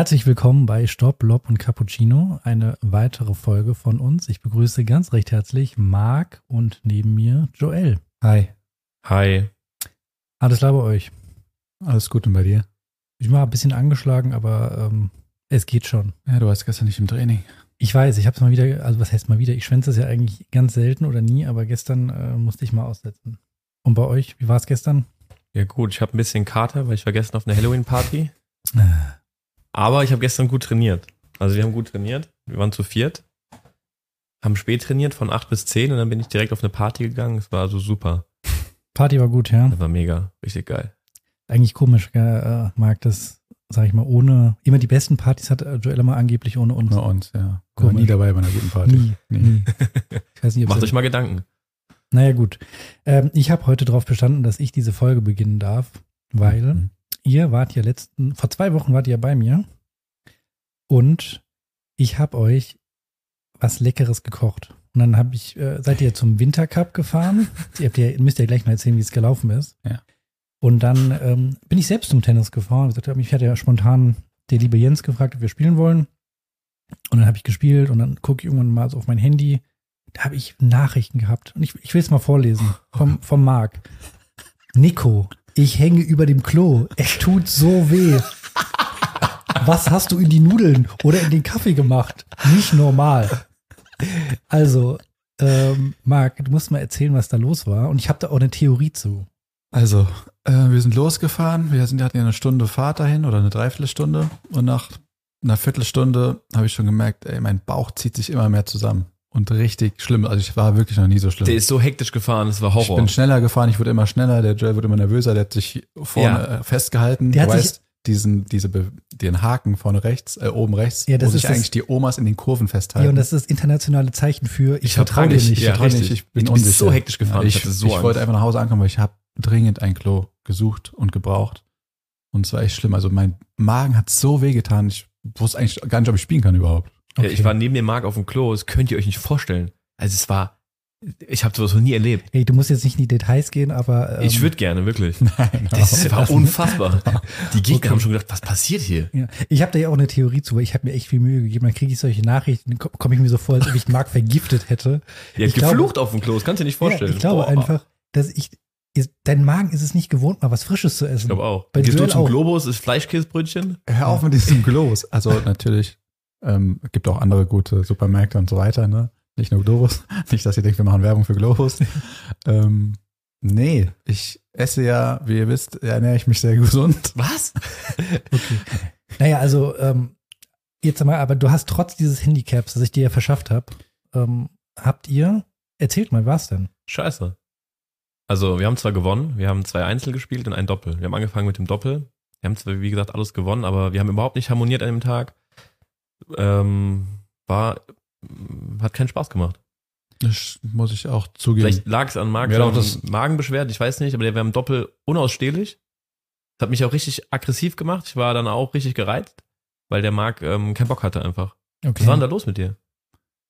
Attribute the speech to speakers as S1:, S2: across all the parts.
S1: Herzlich willkommen bei Stopp, Lob und Cappuccino. Eine weitere Folge von uns. Ich begrüße ganz recht herzlich Marc und neben mir Joel.
S2: Hi.
S3: Hi.
S1: Alles klar bei euch?
S2: Alles gut und bei dir?
S1: Ich war ein bisschen angeschlagen, aber ähm, es geht schon.
S2: Ja, du warst gestern nicht im Training.
S1: Ich weiß, ich habe es mal wieder, also was heißt mal wieder? Ich schwänze es ja eigentlich ganz selten oder nie, aber gestern äh, musste ich mal aussetzen. Und bei euch, wie war es gestern?
S3: Ja gut, ich habe ein bisschen Kater, weil ich war gestern auf einer Halloween-Party. Aber ich habe gestern gut trainiert. Also wir haben gut trainiert. Wir waren zu viert. Haben spät trainiert von acht bis zehn und dann bin ich direkt auf eine Party gegangen. Es war so super.
S1: Party war gut, ja.
S3: Das war mega. Richtig geil.
S1: Eigentlich komisch, gell, äh, Marc, das, sag ich mal, ohne, immer die besten Partys hat äh, Joel immer angeblich ohne uns.
S2: Nur uns, ja. War
S1: Komisch.
S2: nie dabei bei einer guten Party.
S1: Nie, nie. Ich weiß nicht, ob
S3: Macht euch mal Gedanken.
S1: Naja, gut. Ähm, ich habe heute darauf bestanden, dass ich diese Folge beginnen darf, weil
S2: Mhm.
S1: Ihr wart ja letzten, vor zwei Wochen wart ihr bei mir und ich habe euch was Leckeres gekocht. Und dann habe ich, äh, seid ihr zum Wintercup gefahren. ihr habt ja, müsst ja gleich mal erzählen, wie es gelaufen ist.
S2: Ja.
S1: Und dann ähm, bin ich selbst zum Tennis gefahren. Ich sagte, mich hat ja spontan der liebe Jens gefragt, ob wir spielen wollen. Und dann habe ich gespielt und dann gucke ich irgendwann mal so auf mein Handy. Da habe ich Nachrichten gehabt. Und ich, ich will es mal vorlesen vom, vom Marc. Nico, ich hänge über dem Klo. Es tut so weh. Was hast du in die Nudeln oder in den Kaffee gemacht? Nicht normal. Also, ähm, Marc, du musst mal erzählen, was da los war. Und ich habe da auch eine Theorie zu.
S2: Also, äh, wir sind losgefahren. Wir sind, hatten ja eine Stunde Fahrt dahin oder eine Dreiviertelstunde. Und nach einer Viertelstunde habe ich schon gemerkt, ey, mein Bauch zieht sich immer mehr zusammen. Und richtig schlimm. Also ich war wirklich noch nie so schlimm.
S3: Der ist so hektisch gefahren, es war
S2: ich
S3: Horror.
S2: bin schneller gefahren, ich wurde immer schneller, der Joel wurde immer nervöser, der hat sich vorne
S3: Ja.
S2: äh, festgehalten.
S1: Der
S2: du
S1: hat sich-
S2: weißt, diesen, diese, den Haken vorne rechts, äh, oben rechts,
S1: Ja, das
S2: wo
S1: ist
S2: sich
S1: das-
S2: eigentlich die Omas in den Kurven festhalten.
S1: Ja, und das ist das internationale Zeichen für ich,
S3: Ich
S1: vertraue dir nicht.
S3: Ja,
S2: vertraue nicht, ich bin
S3: Du
S2: unsicher.
S3: so hektisch gefahren,
S2: Ja,
S3: ich
S2: ich
S3: so
S2: ich wollte einfach nach Hause ankommen, weil ich habe dringend ein Klo gesucht und gebraucht. Und es war echt schlimm. Also mein Magen hat so wehgetan, ich wusste eigentlich gar nicht, ob ich spielen kann überhaupt.
S3: Ja, ich war neben dem Marc auf dem Klo, das könnt ihr euch nicht vorstellen. Also es war, ich habe sowas noch nie erlebt.
S1: Ey, du musst jetzt nicht in die Details gehen, aber ähm,
S3: Ich würde gerne, wirklich.
S2: Nein,
S3: Das war unfassbar. Die Gegner
S1: Okay.
S3: haben schon gedacht, was passiert hier?
S1: Ja, ich habe da ja auch eine Theorie zu, weil ich habe mir echt viel Mühe gegeben. Dann kriege ich solche Nachrichten, dann komme komm ich mir so vor, als ob ich Marc vergiftet hätte.
S3: Ihr
S1: Ich
S3: habt
S1: glaube-
S3: geflucht auf dem Klo, das kannst du dir nicht vorstellen.
S1: Ja, ich glaube
S3: Boah.
S1: einfach, dass ich, ist, dein Magen ist es nicht gewohnt, mal was Frisches zu essen.
S3: Ich glaube auch.
S1: Bei
S3: Gehst du zum
S1: auch.
S3: Globus, ist Fleischkäsebrötchen?
S2: Hör auf mit diesem Glows. Also natürlich ähm, gibt auch andere gute Supermärkte und so weiter, ne? Nicht nur Globus. Nicht, dass ihr denkt, wir machen Werbung für Globus. ähm, nee, ich esse ja, wie ihr wisst, ernähre ich mich sehr gesund.
S3: Was?
S1: Okay. Naja, also ähm, jetzt mal, aber du hast trotz dieses Handicaps, das ich dir ja verschafft habe, ähm, habt ihr, erzählt mal, was denn?
S3: Scheiße. Also, wir haben zwar gewonnen, wir haben zwei Einzel gespielt und ein Doppel. Wir haben angefangen mit dem Doppel. Wir haben zwar, wie gesagt, alles gewonnen, aber wir haben überhaupt nicht harmoniert an dem Tag. Ähm, war, hat keinen Spaß gemacht.
S2: Das muss ich auch zugeben.
S3: Vielleicht lag es an Marc,
S2: Ja, das-
S3: Magenbeschwerden, ich weiß nicht, aber der war im Doppel unausstehlich. Das hat mich auch richtig aggressiv gemacht. Ich war dann auch richtig gereizt, weil der Marc ähm, keinen Bock hatte einfach.
S1: Okay.
S3: Was war denn da los mit dir?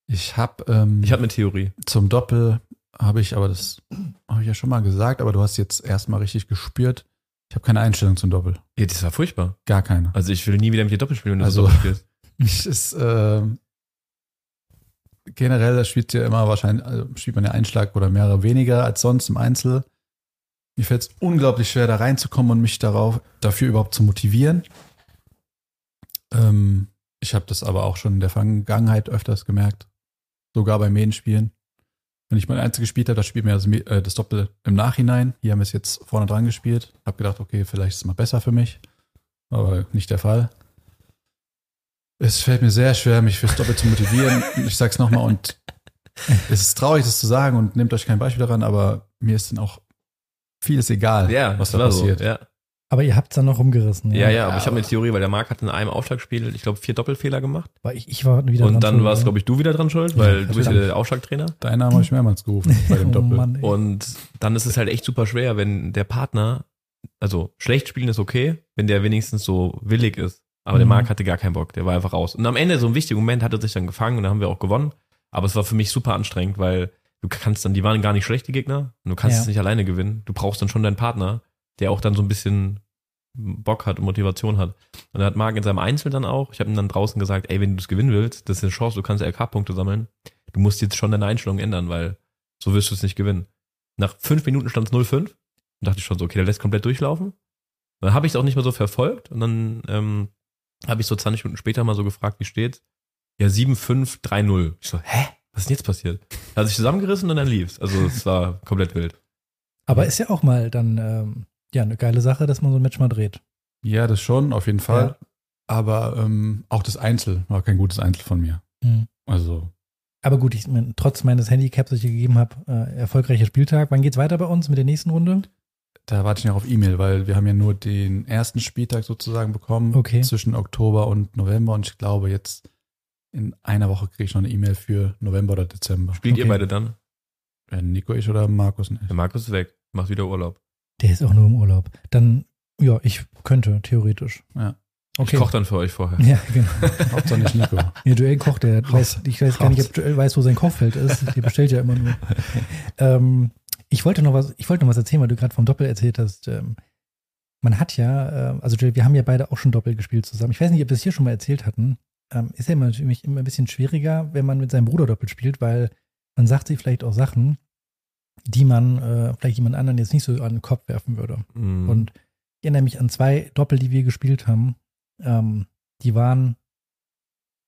S2: Ich habe ähm,
S3: Ich habe eine Theorie.
S2: zum Doppel habe ich, aber das habe ich ja schon mal gesagt, aber du hast jetzt erstmal richtig gespürt. Ich habe keine Einstellung zum Doppel.
S3: Ja, das war furchtbar.
S2: Gar keine.
S3: Also ich will nie wieder mit dir Doppel spielen, wenn du
S2: Also-
S3: so Doppel spielst.
S2: Ich ist ähm, generell das spielt ja immer wahrscheinlich, also spielt man ja einen Schlag oder mehrere weniger als sonst im Einzel. Mir fällt es unglaublich schwer, da reinzukommen und mich darauf dafür überhaupt zu motivieren. Ähm, ich habe das aber auch schon in der Vergangenheit öfters gemerkt, sogar bei Medienspielen. Wenn ich mein Einzel gespielt habe, da spielt mir das, äh, das Doppel im Nachhinein. Hier haben wir es jetzt vorne dran gespielt. Hab gedacht, okay, vielleicht ist es mal besser für mich. Aber nicht der Fall. Es fällt mir sehr schwer, mich fürs Doppel zu motivieren. Ich sag's nochmal und es ist traurig, das zu sagen und nehmt euch kein Beispiel daran, aber mir ist dann auch vieles egal,
S3: Ja,
S2: was da passiert.
S3: So, ja.
S1: Aber ihr habt es dann noch rumgerissen.
S3: Ja, ja, aber ich habe eine Theorie, weil der Marc hat in einem Aufschlagspiel, ich glaube, vier Doppelfehler gemacht.
S1: Weil ich, ich war wieder
S3: und dann war es,
S1: ja.
S3: glaube ich, du wieder dran schuld, weil
S1: Ja,
S3: du bist ja der Aufschlagtrainer.
S2: Deinen Namen habe ich mehrmals gerufen bei dem
S1: oh
S2: Doppel.
S1: Mann.
S3: Und dann ist es halt echt super schwer, wenn der Partner, also schlecht spielen ist okay, wenn der wenigstens so willig ist. Aber der
S1: Mhm.
S3: Marc hatte gar keinen Bock, der war einfach raus. Und am Ende, so ein wichtiger Moment, hat er sich dann gefangen und dann haben wir auch gewonnen. Aber es war für mich super anstrengend, weil du kannst dann, die waren gar nicht schlecht, die Gegner, und du kannst
S1: Ja.
S3: es nicht alleine gewinnen. Du brauchst dann schon deinen Partner, der auch dann so ein bisschen Bock hat und Motivation hat. Und er hat Marc in seinem Einzel dann auch, ich habe ihm dann draußen gesagt, ey, wenn du das gewinnen willst, das ist eine Chance, du kannst LK-Punkte sammeln. Du musst jetzt schon deine Einstellung ändern, weil so wirst du es nicht gewinnen. Nach fünf Minuten stand es 0-5 und dachte ich schon so, okay, der lässt komplett durchlaufen. Dann habe ich es auch nicht mehr so verfolgt und dann ähm, habe ich so 20 Minuten später mal so gefragt, wie steht's? Ja, 7-5, 3-0. Ich so, hä? Was ist denn jetzt passiert? Er hat sich zusammengerissen und dann lief's. Also es war komplett wild.
S1: Aber ist ja auch mal dann ähm, ja eine geile Sache, dass man so ein Match mal dreht.
S2: Ja, das schon, auf jeden Fall.
S1: Ja.
S2: Aber ähm, auch das Einzel war kein gutes Einzel von mir.
S1: Mhm.
S2: Also,
S1: Aber gut, ich mein, trotz meines Handicaps, das ich gegeben habe, äh, erfolgreicher Spieltag. Wann geht's weiter bei uns mit der nächsten Runde?
S2: Da warte ich noch auf E-Mail, weil wir haben ja nur den ersten Spieltag sozusagen bekommen
S1: Okay.
S2: zwischen Oktober und November und ich glaube jetzt in einer Woche kriege ich noch eine E-Mail für November oder Dezember.
S3: Spielt ihr
S1: Okay.
S3: beide dann?
S2: Äh, Nico, ich oder Markus nicht.
S3: Der Markus ist weg, macht wieder Urlaub.
S1: Der ist auch nur im Urlaub. Dann, ja, ich könnte, theoretisch.
S2: Ja.
S1: Okay.
S3: Ich koche dann für euch vorher.
S1: Ja, genau.
S2: Hauptsache nicht Nico.
S1: Ja, Joel kocht, der weiß, ich weiß gar nicht, ob Joel weiß, wo sein Kochfeld ist. Der bestellt ja immer nur. ähm, ich wollte noch was, ich wollte noch was erzählen, weil du gerade vom Doppel erzählt hast. Ähm, man hat ja, äh, also wir haben ja beide auch schon Doppel gespielt zusammen. Ich weiß nicht, ob wir es hier schon mal erzählt hatten. Ähm, ist ja immer, für mich immer ein bisschen schwieriger, wenn man mit seinem Bruder Doppel spielt, weil man sagt sich vielleicht auch Sachen, die man äh, vielleicht jemand anderen jetzt nicht so an den Kopf werfen würde.
S3: Mhm.
S1: Und ich erinnere mich an zwei Doppel, die wir gespielt haben. Ähm, die waren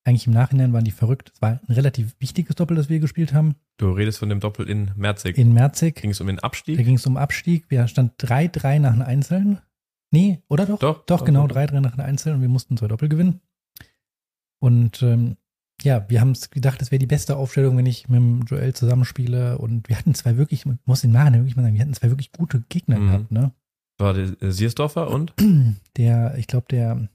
S1: eigentlich im Nachhinein waren die verrückt. Es war ein relativ wichtiges Doppel, das wir gespielt haben.
S3: du redest von dem Doppel in Merzig.
S1: In Merzig.
S3: Ging es um den
S1: Da
S3: Abstieg?
S1: ging es um Abstieg. Wir stand 3-3 nach den Einzelnen. Nee, oder doch?
S3: Doch,
S1: Doch, genau,
S3: doch.
S1: 3-3 nach den Einzelnen und wir mussten zwei Doppel gewinnen. Und ähm, ja, wir haben es gedacht, es wäre die beste Aufstellung, wenn ich mit dem Joel zusammenspiele. Und wir hatten zwei wirklich, muss den Nachhinein wirklich mal sagen, wir hatten zwei wirklich gute Gegner
S3: Mhm.
S1: gehabt, ne?
S3: War der äh, Siersdorfer und?
S1: Der, ich glaube, der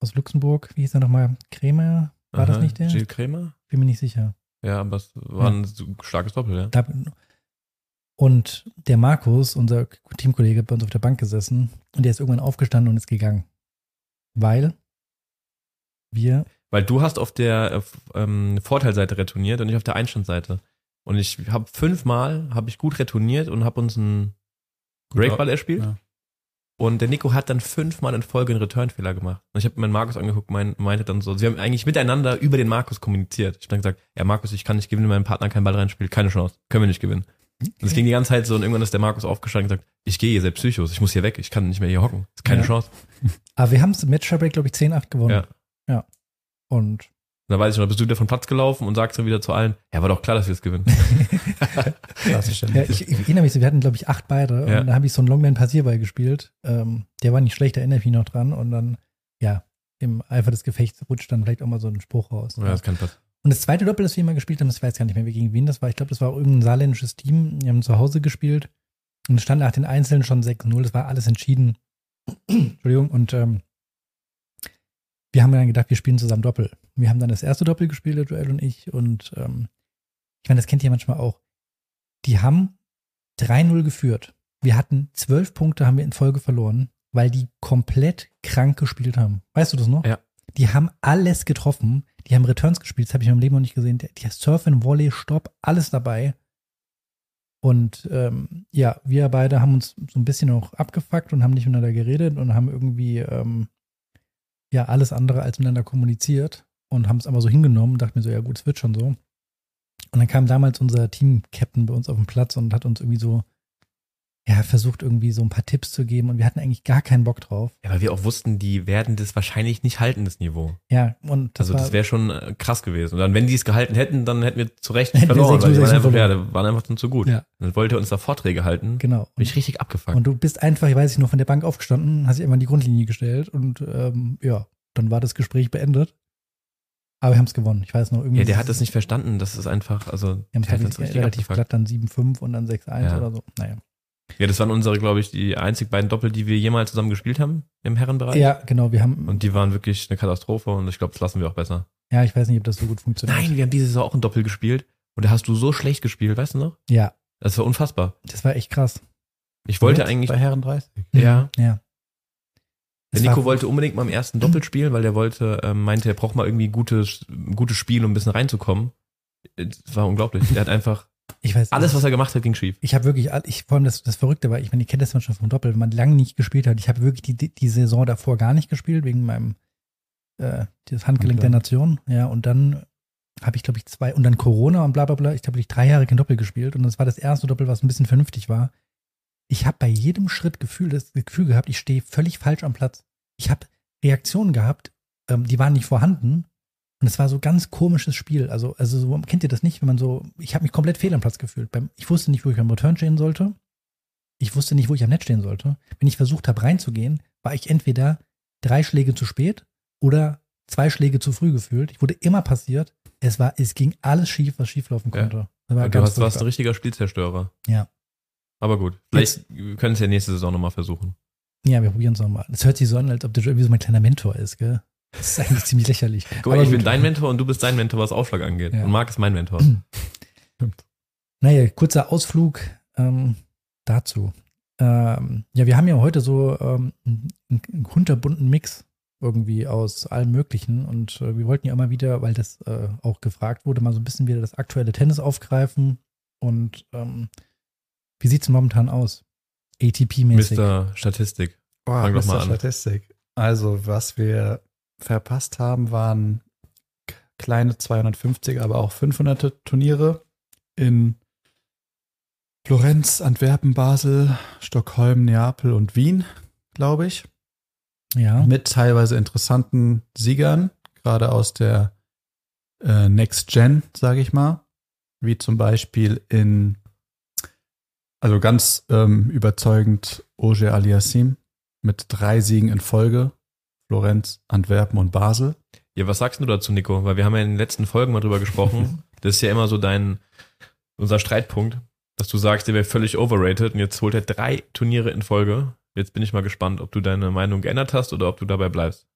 S1: aus Luxemburg, wie hieß er nochmal? Krämer? War das
S3: Aha,
S1: nicht der?
S3: Gilles Krämer?
S1: Bin mir nicht sicher.
S3: Ja, aber es war ein so starkes Doppel, ja.
S1: Da, und der Markus, unser Teamkollege, hat bei uns auf der Bank gesessen und der ist irgendwann aufgestanden und ist gegangen. Weil wir,
S3: Weil du hast auf der äh, ähm, Vorteilseite retourniert und ich auf der Einstandseite. Und ich habe fünfmal habe ich gut retourniert und habe uns einen Breakball erspielt.
S2: Ja.
S3: Und der Nico hat dann fünfmal in Folge einen Returnfehler gemacht. Und ich habe meinen Markus angeguckt, mein, meinte dann so, sie haben eigentlich miteinander über den Markus kommuniziert. Ich habe dann gesagt, ja Markus, ich kann nicht gewinnen, wenn mein Partner keinen Ball reinspielt. Keine Chance. Können wir nicht gewinnen. Und es ging die ganze Zeit so und irgendwann ist der Markus aufgestanden und gesagt, ich gehe hier selbst Psychos, ich muss hier weg, ich kann nicht mehr hier hocken. Ist keine
S1: Ja.
S3: Chance.
S1: aber wir haben es im Match-Break, glaube ich, 10-8 gewonnen.
S3: Ja.
S1: Und
S3: Und da weiß ich noch, bist du wieder vom Platz gelaufen und sagst dann wieder zu allen, ja, war doch klar, dass wir es gewinnen.
S2: Klassisch.
S1: ja, ich, ich erinnere mich so, wir hatten, glaube ich, acht beide.
S3: Ja.
S1: Und da habe ich so einen Longman-Passierball gespielt. Ähm, der war nicht schlecht, da erinnere ich mich noch dran. Und dann, ja, im Eifer des Gefechts rutscht dann vielleicht auch mal so ein Spruch raus.
S3: Ja, das kann passieren.
S1: Und das zweite Doppel, das wir mal gespielt haben, das weiß gar nicht mehr, gegen wen das war. Ich glaube, das war auch irgendein saarländisches Team. Die haben zu Hause gespielt. Und es stand nach den Einzelnen schon 6-0. Das war alles entschieden. Entschuldigung. Und ähm, wir haben dann gedacht, wir spielen zusammen Doppel. Wir haben dann das erste Doppel gespielt, der Joel und ich. Und ähm, ich meine, das kennt ihr manchmal auch. Die haben 3-0 geführt. Wir hatten zwölf Punkte, haben wir in Folge verloren, weil die komplett krank gespielt haben. Weißt du das noch?
S3: Ja.
S1: Die haben alles getroffen. Die haben Returns gespielt, das habe ich in meinem Leben noch nicht gesehen. Die die Surfen, Volley, Stopp, alles dabei. Und ähm, ja, wir beide haben uns so ein bisschen auch abgefuckt und haben nicht miteinander geredet und haben irgendwie ähm, ja alles andere als miteinander kommuniziert und haben es aber so hingenommen und dachten mir so, ja gut, es wird schon so. Und dann kam damals unser Team-Captain bei uns auf den Platz und hat uns irgendwie so, ja, versucht irgendwie so ein paar Tipps zu geben und wir hatten eigentlich gar keinen Bock drauf.
S3: Ja, weil wir auch wussten, die werden das wahrscheinlich nicht halten, das Niveau.
S1: Ja, und das
S3: also das wäre schon äh, krass gewesen. Und dann, wenn die es gehalten hätten, dann hätten wir zu Recht
S1: Hätten wir
S3: verloren, weil die
S1: 6-0
S3: waren einfach, ja,
S1: verloren.
S3: waren einfach dann zu gut.
S1: Ja.
S3: Dann wollte er uns da Vorträge halten.
S1: genau.
S3: Bin ich richtig abgefuckt.
S1: Und du bist einfach, ich weiß nicht, nur von der Bank aufgestanden, hast dich immer an die Grundlinie gestellt und ähm, ja, dann war das Gespräch beendet. Aber wir haben es gewonnen. Ich weiß noch irgendwie.
S3: ja, der hat das nicht verstanden. Das ist einfach, also,
S1: Wir haben es relativ, relativ glatt, dann 7-5 und dann 6-1
S3: Ja.
S1: oder so. Naja.
S3: Ja, das waren unsere, glaube ich, die einzig beiden Doppel, die wir jemals zusammen gespielt haben im Herrenbereich.
S1: Ja, genau. Wir haben.
S3: Und die waren wirklich eine Katastrophe und ich glaube, das lassen wir auch besser.
S1: ja, ich weiß nicht, ob das so gut funktioniert.
S3: Nein, wir haben diese Saison auch ein Doppel gespielt und da hast du so schlecht gespielt, weißt du noch?
S1: Ja,
S3: Das war unfassbar.
S1: das war echt krass.
S3: Ich wollte
S2: Jetzt
S3: eigentlich,
S2: Bei Herren 30.
S3: ja,
S1: Ja.
S3: Der Nico wollte unbedingt mal im ersten Doppel spielen, weil der wollte, ähm, meinte, er braucht mal irgendwie gutes, gutes Spiel, um ein bisschen reinzukommen. Es war unglaublich. Er hat einfach
S1: Ich weiß
S3: Alles, was er gemacht hat, ging schief.
S1: Ich habe wirklich, ich, vor allem das, das Verrückte war, ich meine, ihr kennt das man schon vom Doppel, wenn man lange nicht gespielt hat. Ich habe wirklich die, die, Saison davor gar nicht gespielt, wegen meinem äh, das Handgelenk der Nation. Ja, und dann habe ich, glaube ich, zwei, und dann Corona und bla bla bla. Ich habe ich drei Jahre kein Doppel gespielt und das war das erste Doppel, was ein bisschen vernünftig war. Ich habe bei jedem Schritt Gefühl, das Gefühl gehabt, ich stehe völlig falsch am Platz. Ich habe Reaktionen gehabt, ähm, die waren nicht vorhanden. Und es war so ganz komisches Spiel. Also, also so, kennt ihr das nicht, wenn man so, ich habe mich komplett fehl am Platz gefühlt. Beim, ich wusste nicht, wo ich am Return stehen sollte. Ich wusste nicht, wo ich am Netz stehen sollte. Wenn ich versucht habe, reinzugehen, war ich entweder drei Schläge zu spät oder zwei Schläge zu früh gefühlt. Ich wurde immer passiert. Es war, es ging alles schief, was schieflaufen
S3: Ja.
S1: konnte. Das war
S3: Und du hast, warst ein richtiger Spielzerstörer.
S1: Ja.
S3: Aber gut, vielleicht können es ja nächste Saison nochmal versuchen.
S1: Ja, wir probieren es nochmal. Es hört sich so an, als ob du irgendwie so mein kleiner Mentor ist, gell? Das ist eigentlich ziemlich lächerlich.
S3: Guck mal,
S1: Aber
S3: ich bin
S1: gut.
S3: dein Mentor und du bist dein Mentor, was Aufschlag angeht.
S1: Ja.
S3: Und Marc ist mein Mentor.
S1: Naja, kurzer Ausflug ähm, dazu. Ähm, ja, wir haben ja heute so ähm, einen, einen kunterbunten Mix irgendwie aus allem Möglichen und äh, wir wollten ja immer wieder, weil das äh, auch gefragt wurde, mal so ein bisschen wieder das aktuelle Tennis aufgreifen und ähm, wie sieht's momentan aus? ATP-mäßig.
S3: Mr. Statistik.
S2: Boah,
S3: Fang doch
S2: Mr.
S3: mal an.
S2: Statistik. Also, was wir verpasst haben, waren kleine 250, aber auch 500 Turniere in Florenz, Antwerpen, Basel, Stockholm, Neapel und Wien, glaube ich.
S1: Ja,
S2: Mit teilweise interessanten Siegern, gerade aus der äh, Next Gen, sage ich mal. Wie zum Beispiel in, also ganz ähm, überzeugend, Oger Aliassim mit drei Siegen in Folge. Florenz, Antwerpen und Basel.
S3: Ja, was sagst du dazu, Nico? Weil wir haben ja in den letzten Folgen mal drüber gesprochen. das ist ja immer so dein, unser Streitpunkt, dass du sagst, der wäre völlig overrated und jetzt holt er drei Turniere in Folge. Jetzt bin ich mal gespannt, ob du deine Meinung geändert hast oder ob du dabei bleibst.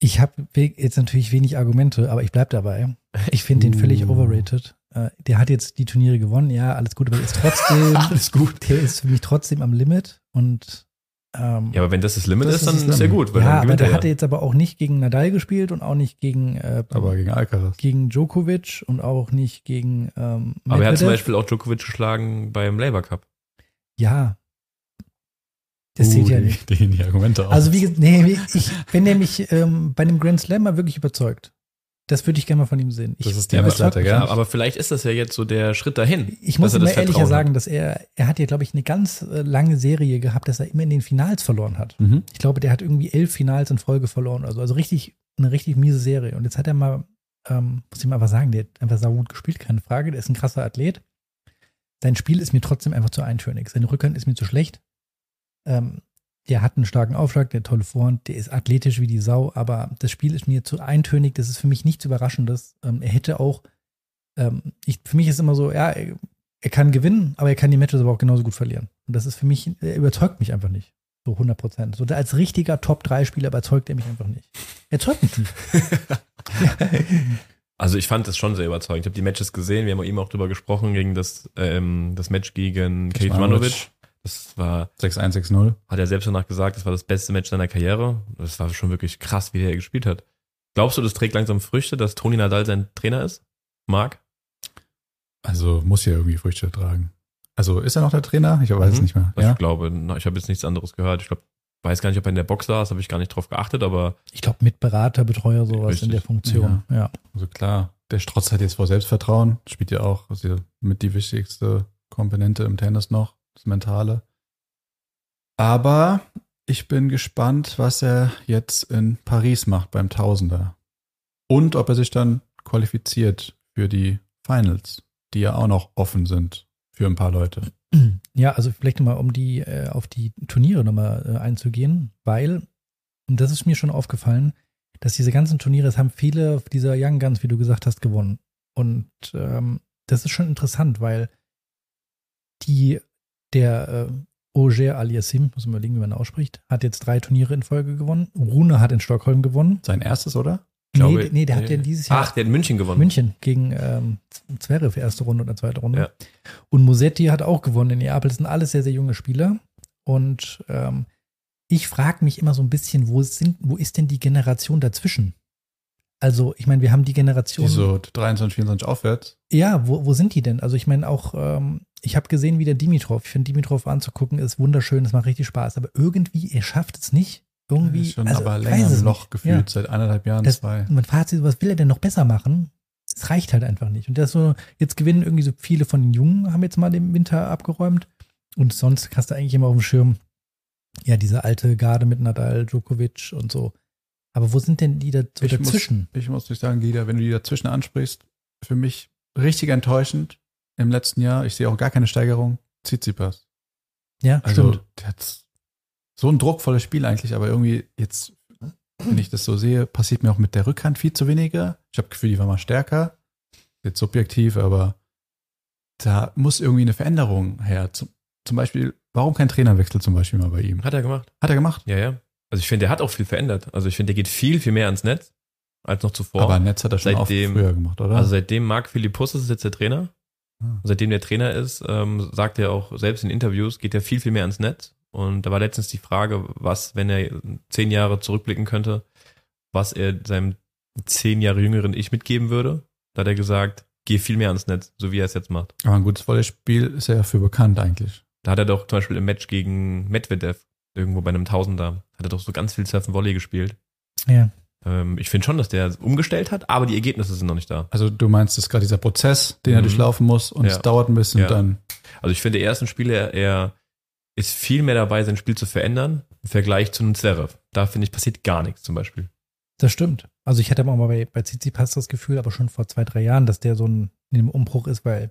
S1: ich habe jetzt natürlich wenig Argumente, aber ich bleib dabei. Ich finde den völlig
S2: Uh.
S1: overrated. Äh, der hat jetzt die Turniere gewonnen, ja, alles gut, aber ist trotzdem,
S2: Alles gut.
S1: der ist für mich trotzdem am Limit und ähm,
S3: Ja, aber wenn das das Limit
S2: Das
S3: ist,
S2: ist
S3: dann
S2: das
S3: ist ja gut, weil
S1: ja, aber der
S3: er
S1: hatte
S3: ja.
S1: jetzt aber auch nicht gegen Nadal gespielt und auch nicht gegen, äh,
S2: Aber gegen Alcaraz.
S1: gegen Djokovic und auch nicht gegen ähm,
S3: Aber er hat zum. Beispiel auch Djokovic geschlagen beim Labour Cup.
S1: Ja. Das zählt ja
S2: Uh, die,
S1: nicht.
S2: Die, die Argumente aus.
S1: Also wie gesagt, nee, ich, wenn der mich ähm, bei einem Grand Slam mal wirklich überzeugt, das würde ich gerne mal von ihm sehen. Ich,
S2: Das ist die
S1: der
S2: Messlatte,
S1: nicht.
S3: Aber vielleicht ist das ja jetzt so der Schritt dahin.
S1: Ich muss
S3: das
S1: ehrlicher sagen, dass er, er hat ja, glaube ich, eine ganz äh, lange Serie gehabt, dass er immer in den Finals verloren hat.
S2: Mhm.
S1: Ich glaube, der hat irgendwie elf Finals in Folge verloren. Also, also richtig, eine richtig miese Serie. Und jetzt hat er mal, ähm, muss ich mal einfach sagen, der hat einfach sau gut gespielt, keine Frage. Der ist ein krasser Athlet. Sein Spiel ist mir trotzdem einfach zu eintönig. Seine Rückhand ist mir zu schlecht. Ähm, der hat einen starken Aufschlag, der tolle Vorhand, der ist athletisch wie die Sau, aber das Spiel ist mir zu eintönig. Das ist für mich nichts Überraschendes. Ähm, er hätte auch, ähm, ich, für mich ist immer so, ja, er, er kann gewinnen, aber er kann die Matches aber auch genauso gut verlieren. Und das ist für mich, er überzeugt mich einfach nicht. So 100 Prozent. So als richtiger Top-3-Spieler überzeugt er mich einfach nicht. Er überzeugt mich nicht.
S3: Also ich fand das schon sehr überzeugend. Ich habe die Matches gesehen, wir haben eben auch drüber gesprochen, gegen das, ähm, das Match gegen Kate Manovic. Das war,
S2: 6-1-6-0.
S3: hat er selbst danach gesagt, das war das beste Match seiner Karriere. Das war schon wirklich krass, wie der gespielt hat. Glaubst du, das trägt langsam Früchte, dass Toni Nadal sein Trainer ist? Marc?
S2: Also muss ja irgendwie Früchte tragen. Also ist er noch der Trainer? Ich weiß es
S3: Mhm.
S2: nicht mehr.
S3: Ich
S2: Ja.
S3: glaube, na, ich habe jetzt nichts anderes gehört. Ich glaube, weiß gar nicht, ob er in der Box saß, habe ich gar nicht drauf geachtet, aber
S1: Ich glaube, mit Berater, Betreuer, sowas
S3: Richtig.
S1: in der Funktion. Ja.
S2: Also klar, der Strotz hat jetzt vor Selbstvertrauen. Spielt ja auch ja mit die wichtigste Komponente im Tennis noch, das Mentale. Aber ich bin gespannt, was er jetzt in Paris macht beim Tausender. Und ob er sich dann qualifiziert für die Finals, die ja auch noch offen sind für ein paar Leute.
S1: Ja, also vielleicht nochmal, um die, äh, auf die Turniere nochmal äh, einzugehen, weil, und das ist mir schon aufgefallen, dass diese ganzen Turniere, es haben viele dieser Young Guns, wie du gesagt hast, gewonnen. Und ähm, das ist schon interessant, weil die, der äh, Oger Aliassim, muss man überlegen, wie man ausspricht, hat jetzt drei Turniere in Folge gewonnen. Rune hat in Stockholm gewonnen.
S2: Sein erstes, oder?
S3: glaube,
S1: nee, nee, der hat ja dieses Jahr
S3: Ach, der hat in München gewonnen.
S1: München gegen ähm, Zverev erste Runde oder zweite Runde.
S3: Ja.
S1: Und Musetti hat auch gewonnen in Neapel. Das sind alles sehr, sehr junge Spieler. Und ähm, ich frage mich immer so ein bisschen, wo, sind, wo ist denn die Generation dazwischen? Also, ich meine, wir haben die Generation.
S2: Die so 23, 24 aufwärts.
S1: Ja, wo, wo sind die denn? Also, ich meine auch, ähm, ich habe gesehen, wie der Dimitrov, ich finde Dimitrov anzugucken, ist wunderschön, es macht richtig Spaß, aber irgendwie, er schafft es nicht. Irgendwie,
S2: Ist schon
S1: also,
S2: aber länger im Loch
S1: nicht.
S2: gefühlt,
S1: Ja.
S2: seit eineinhalb Jahren,
S1: Das,
S2: zwei.
S1: mein Fazit, was will er denn noch besser machen? Es reicht halt einfach nicht. Und das so, jetzt gewinnen irgendwie so viele von den Jungen, haben jetzt mal den Winter abgeräumt. Und sonst hast du eigentlich immer auf dem Schirm, ja, diese alte Garde mit Nadal, Djokovic und so. Aber wo sind denn die da so
S2: Ich muss-
S1: dazwischen?
S2: Ich muss dich sagen, Gida, wenn du die dazwischen ansprichst, für mich richtig enttäuschend im letzten Jahr. Ich sehe auch gar keine Steigerung. Tsitsipas.
S1: ja,
S2: Also,
S1: stimmt.
S2: der hat so ein druckvolles Spiel eigentlich, aber irgendwie jetzt, wenn ich das so sehe, passiert mir auch mit der Rückhand viel zu weniger. Ich habe Gefühl, die war mal stärker. Jetzt subjektiv, aber da muss irgendwie eine Veränderung her. Zum, zum Beispiel, warum kein Trainerwechsel zum Beispiel mal bei ihm?
S3: Hat er gemacht.
S2: Hat er gemacht.
S3: Ja, ja. Also ich finde, der hat auch viel verändert. Also ich finde, der geht viel, viel mehr ans Netz als noch zuvor.
S2: Aber Netz hat er schon auch
S3: Seitdem-
S2: früher gemacht, oder?
S3: Also seitdem Marc Philippus ist jetzt der Trainer.
S2: Ah.
S3: Seitdem der Trainer ist, ähm, sagt er auch selbst in Interviews, geht er viel, viel mehr ans Netz. Und da war letztens die Frage, was, wenn er zehn Jahre zurückblicken könnte, was er seinem zehn Jahre jüngeren Ich mitgeben würde. Da hat er gesagt, geh viel mehr ans Netz, so wie er es jetzt macht.
S2: aber ein gutes Volleyspiel ist er ja für bekannt eigentlich.
S3: Da hat er doch zum Beispiel im Match gegen Medvedev, irgendwo bei einem Tausender, hat er doch so ganz viel Surfen Volley gespielt.
S1: Ja.
S3: Ähm, ich finde schon, dass der umgestellt hat, aber die Ergebnisse sind noch nicht da.
S2: Also du meinst, das ist gerade dieser Prozess, den er
S3: Mhm.
S2: durchlaufen muss und
S3: Ja.
S2: es dauert ein bisschen
S3: Ja.
S2: und dann.
S3: Also ich finde, die ersten Spiele, er, er ist viel mehr dabei, sein Spiel zu verändern im Vergleich zu einem Zverev. Da finde ich, passiert gar nichts zum Beispiel.
S1: Das stimmt. Also ich hatte auch mal bei, bei Tsitsipas das Gefühl, aber schon vor zwei, drei Jahren, dass der so ein, in einem Umbruch ist, weil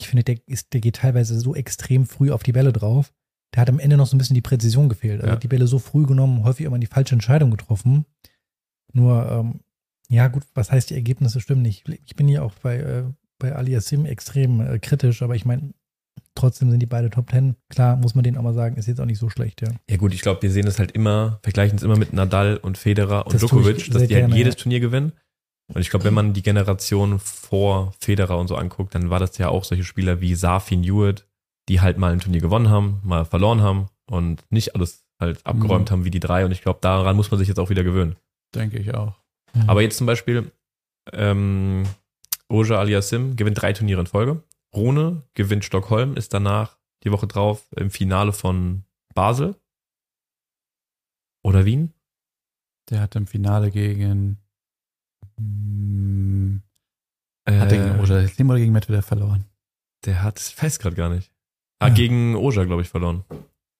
S1: ich finde, der, ist, der geht teilweise so extrem früh auf die Bälle drauf. Der hat am Ende noch so ein bisschen die Präzision gefehlt. Also
S3: Ja.
S1: die Bälle so früh genommen, häufig immer die falsche Entscheidung getroffen. Nur, ähm, ja gut, was heißt die Ergebnisse stimmen nicht. Ich bin ja auch bei, äh, bei Aliassim extrem äh, kritisch, aber ich meine, trotzdem sind die beide Top Ten. Klar, muss man denen auch mal sagen, ist jetzt auch nicht so schlecht, ja.
S3: Ja gut, ich glaube, wir sehen es halt immer, vergleichen es immer mit Nadal und Federer und
S1: Das
S3: Djokovic, dass die halt
S1: gerne,
S3: jedes
S1: ja.
S3: Turnier gewinnen. Und ich glaube, wenn man die Generation vor Federer und so anguckt, dann war das ja auch solche Spieler wie Safin Hewitt, die halt mal ein Turnier gewonnen haben, mal verloren haben und nicht alles halt abgeräumt
S2: Mhm.
S3: haben wie die drei. Und ich glaube, daran muss man sich jetzt auch wieder gewöhnen.
S2: Denke ich auch.
S3: Aber jetzt zum Beispiel, ähm, Oja Aliassim gewinnt drei Turniere in Folge. Rune gewinnt Stockholm, ist danach die Woche drauf im Finale von Basel. Oder Wien?
S2: Der hat im Finale gegen. Hm,
S3: Äh,
S2: hat er gegen Roger Slim oder gegen Medvedev verloren?
S3: Der hat, ich weiß gerade gar nicht. Ah,
S2: Ja.
S3: gegen Oja, glaube ich, verloren.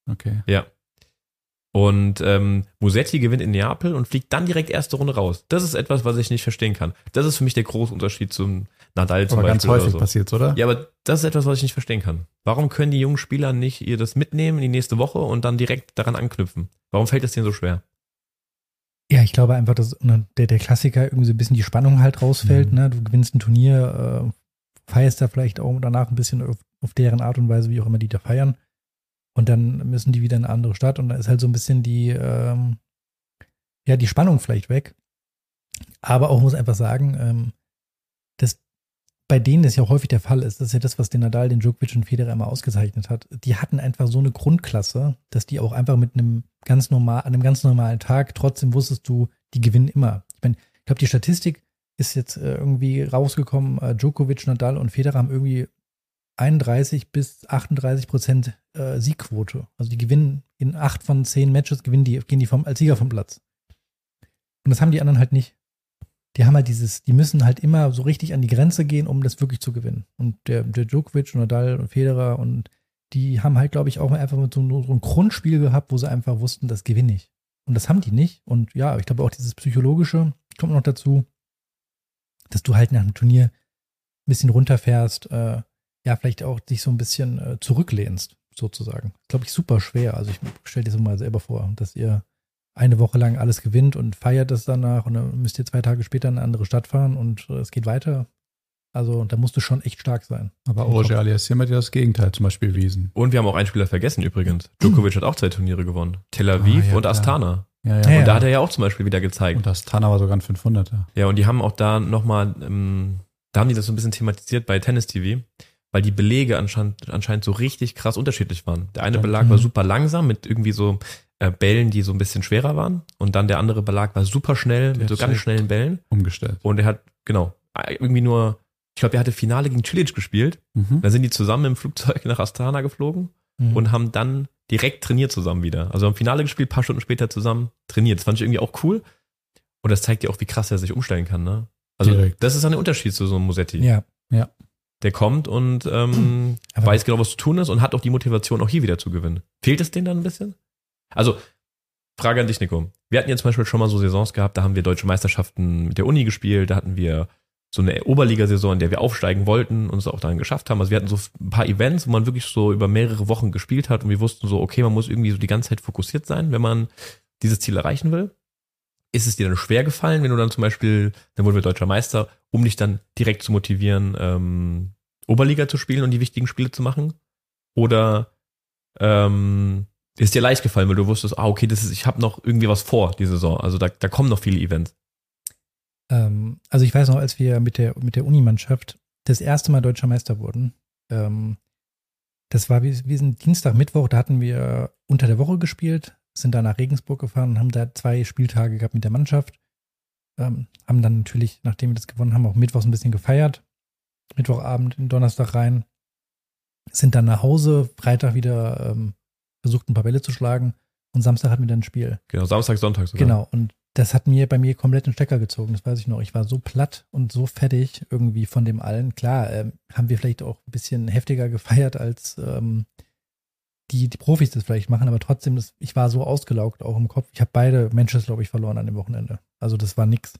S2: Okay.
S3: Ja. Und ähm, Musetti gewinnt in Neapel und fliegt dann direkt erste Runde raus. Das ist etwas, was ich nicht verstehen kann. Das ist für mich der große Unterschied zum Nadal zum
S2: Aber ganz
S3: Beispiel.
S2: häufig
S3: oder so.
S2: passiert's, oder?
S3: Ja, aber das ist etwas, was ich nicht verstehen kann. Warum können die jungen Spieler nicht ihr das mitnehmen in die nächste Woche und dann direkt daran anknüpfen? Warum fällt das denen so schwer?
S1: Ja, ich glaube einfach, dass ne, der, der Klassiker irgendwie so ein bisschen die Spannung halt rausfällt.
S2: Mhm.
S1: Ne? Du gewinnst ein Turnier, äh, feierst da vielleicht auch danach ein bisschen auf, deren Art und Weise, wie auch immer die da feiern. Und dann müssen die wieder in eine andere Stadt und da ist halt so ein bisschen die, ähm, ja, die Spannung vielleicht weg. Aber auch muss einfach sagen, ähm, dass bei denen das ja auch häufig der Fall ist, das ist ja das, was den Nadal, den Djokovic und Federer immer ausgezeichnet hat. Die hatten einfach so eine Grundklasse, dass die auch einfach mit einem ganz normal, an einem ganz normalen Tag trotzdem wusstest du, die gewinnen immer. Ich meine, ich glaube, die Statistik ist jetzt äh, irgendwie rausgekommen, äh, Djokovic, Nadal und Federer haben irgendwie 31 bis 38 Prozent äh, Siegquote. Also die gewinnen in acht von zehn Matches, gewinnen die, gehen die vom, als Sieger vom Platz. Und das haben die anderen halt nicht. Die haben halt dieses, die müssen halt immer so richtig an die Grenze gehen, um das wirklich zu gewinnen. Und der, der Djokovic und Nadal und Federer und die haben halt, glaube ich, auch einfach so, so ein Grundspiel gehabt, wo sie einfach wussten, das gewinne ich. Und das haben die nicht. Und ja, ich glaube auch dieses Psychologische kommt noch dazu, dass du halt nach einem Turnier ein bisschen runterfährst, äh, ja, vielleicht auch dich so ein bisschen äh, zurücklehnst, sozusagen. Glaube ich, super schwer. Also ich stell dir das mal selber vor, dass ihr eine Woche lang alles gewinnt und feiert das danach und dann müsst ihr zwei Tage später in eine andere Stadt fahren und äh, es geht weiter. Also da musst du schon echt stark sein.
S2: Aber Roger Aliassim hat ja das Gegenteil zum Beispiel bewiesen.
S3: Und wir haben auch einen Spieler vergessen übrigens. Djokovic hat auch zwei Turniere gewonnen. Tel Aviv
S2: Ah, ja,
S3: und
S2: klar.
S3: Astana.
S2: Ja,
S1: Ja, ja.
S3: Und da hat er ja auch zum Beispiel wieder gezeigt.
S2: Und das Tana war sogar ein 500er.
S3: Ja, und die haben auch da nochmal, ähm, da haben die das so ein bisschen thematisiert bei Tennis TV, weil die Belege anscheinend, anscheinend so richtig krass unterschiedlich waren. Der eine
S2: Ja.
S3: Belag war
S1: Mhm.
S3: super langsam mit irgendwie so äh, Bällen, die so ein bisschen schwerer waren. Und dann der andere Belag war super schnell,
S2: Der
S3: mit so ganz schnellen Bällen.
S2: Umgestellt.
S3: Und er hat, genau, irgendwie nur, ich glaube, er hatte Finale gegen Cilic gespielt.
S2: Mhm.
S3: Dann sind die zusammen im Flugzeug nach Astana geflogen
S1: Mhm.
S3: und haben dann direkt trainiert zusammen wieder. Also haben Finale gespielt, paar Stunden später zusammen trainiert. Das fand ich irgendwie auch cool. Und das zeigt ja auch, wie krass er sich umstellen kann, ne? Also
S2: Direkt.
S3: das ist dann der Unterschied zu so einem Musetti.
S1: ja,
S3: Der kommt und ähm, weiß genau, was zu tun ist und hat auch die Motivation, auch hier wieder zu gewinnen. Fehlt es denen dann ein bisschen? Also, Frage an dich, Nico. Wir hatten jetzt zum Beispiel schon mal so Saisons gehabt, da haben wir deutsche Meisterschaften mit der Uni gespielt, da hatten wir so eine Oberligasaison, in der wir aufsteigen wollten und es auch dann geschafft haben. Also wir hatten so ein paar Events, wo man wirklich so über mehrere Wochen gespielt hat und wir wussten so, okay, man muss irgendwie so die ganze Zeit fokussiert sein, wenn man dieses Ziel erreichen will. Ist es dir dann schwer gefallen, wenn du dann zum Beispiel, dann wurden wir deutscher Meister, um dich dann direkt zu motivieren, ähm, Oberliga zu spielen und die wichtigen Spiele zu machen? Oder ähm, ist dir leicht gefallen, weil du wusstest, ah, okay, das ist, ich habe noch irgendwie was vor, die Saison. Also da, da kommen noch viele Events.
S1: Ähm, also ich weiß noch, als wir mit der, mit der Unimannschaft das erste Mal deutscher Meister wurden, ähm, das war, wir sind Dienstag, Mittwoch, da hatten wir unter der Woche gespielt, sind dann nach Regensburg gefahren und haben da zwei Spieltage gehabt mit der Mannschaft. Ähm, haben dann natürlich, nachdem wir das gewonnen haben, auch Mittwochs ein bisschen gefeiert. Mittwochabend, in Donnerstag rein. Sind dann nach Hause, Freitag wieder ähm, versucht, ein paar Bälle zu schlagen und Samstag hatten wir dann ein Spiel.
S3: Genau, Samstag, Sonntag sogar.
S1: Genau, und das hat mir bei mir komplett den Stecker gezogen, das weiß ich noch. Ich war so platt und so fertig irgendwie von dem allen. Klar, ähm, haben wir vielleicht auch ein bisschen heftiger gefeiert, als ähm, die, die Profis das vielleicht machen, aber trotzdem, das, ich war so ausgelaugt auch im Kopf. Ich habe beide Matches, glaube ich, verloren an dem Wochenende. Also das war nix.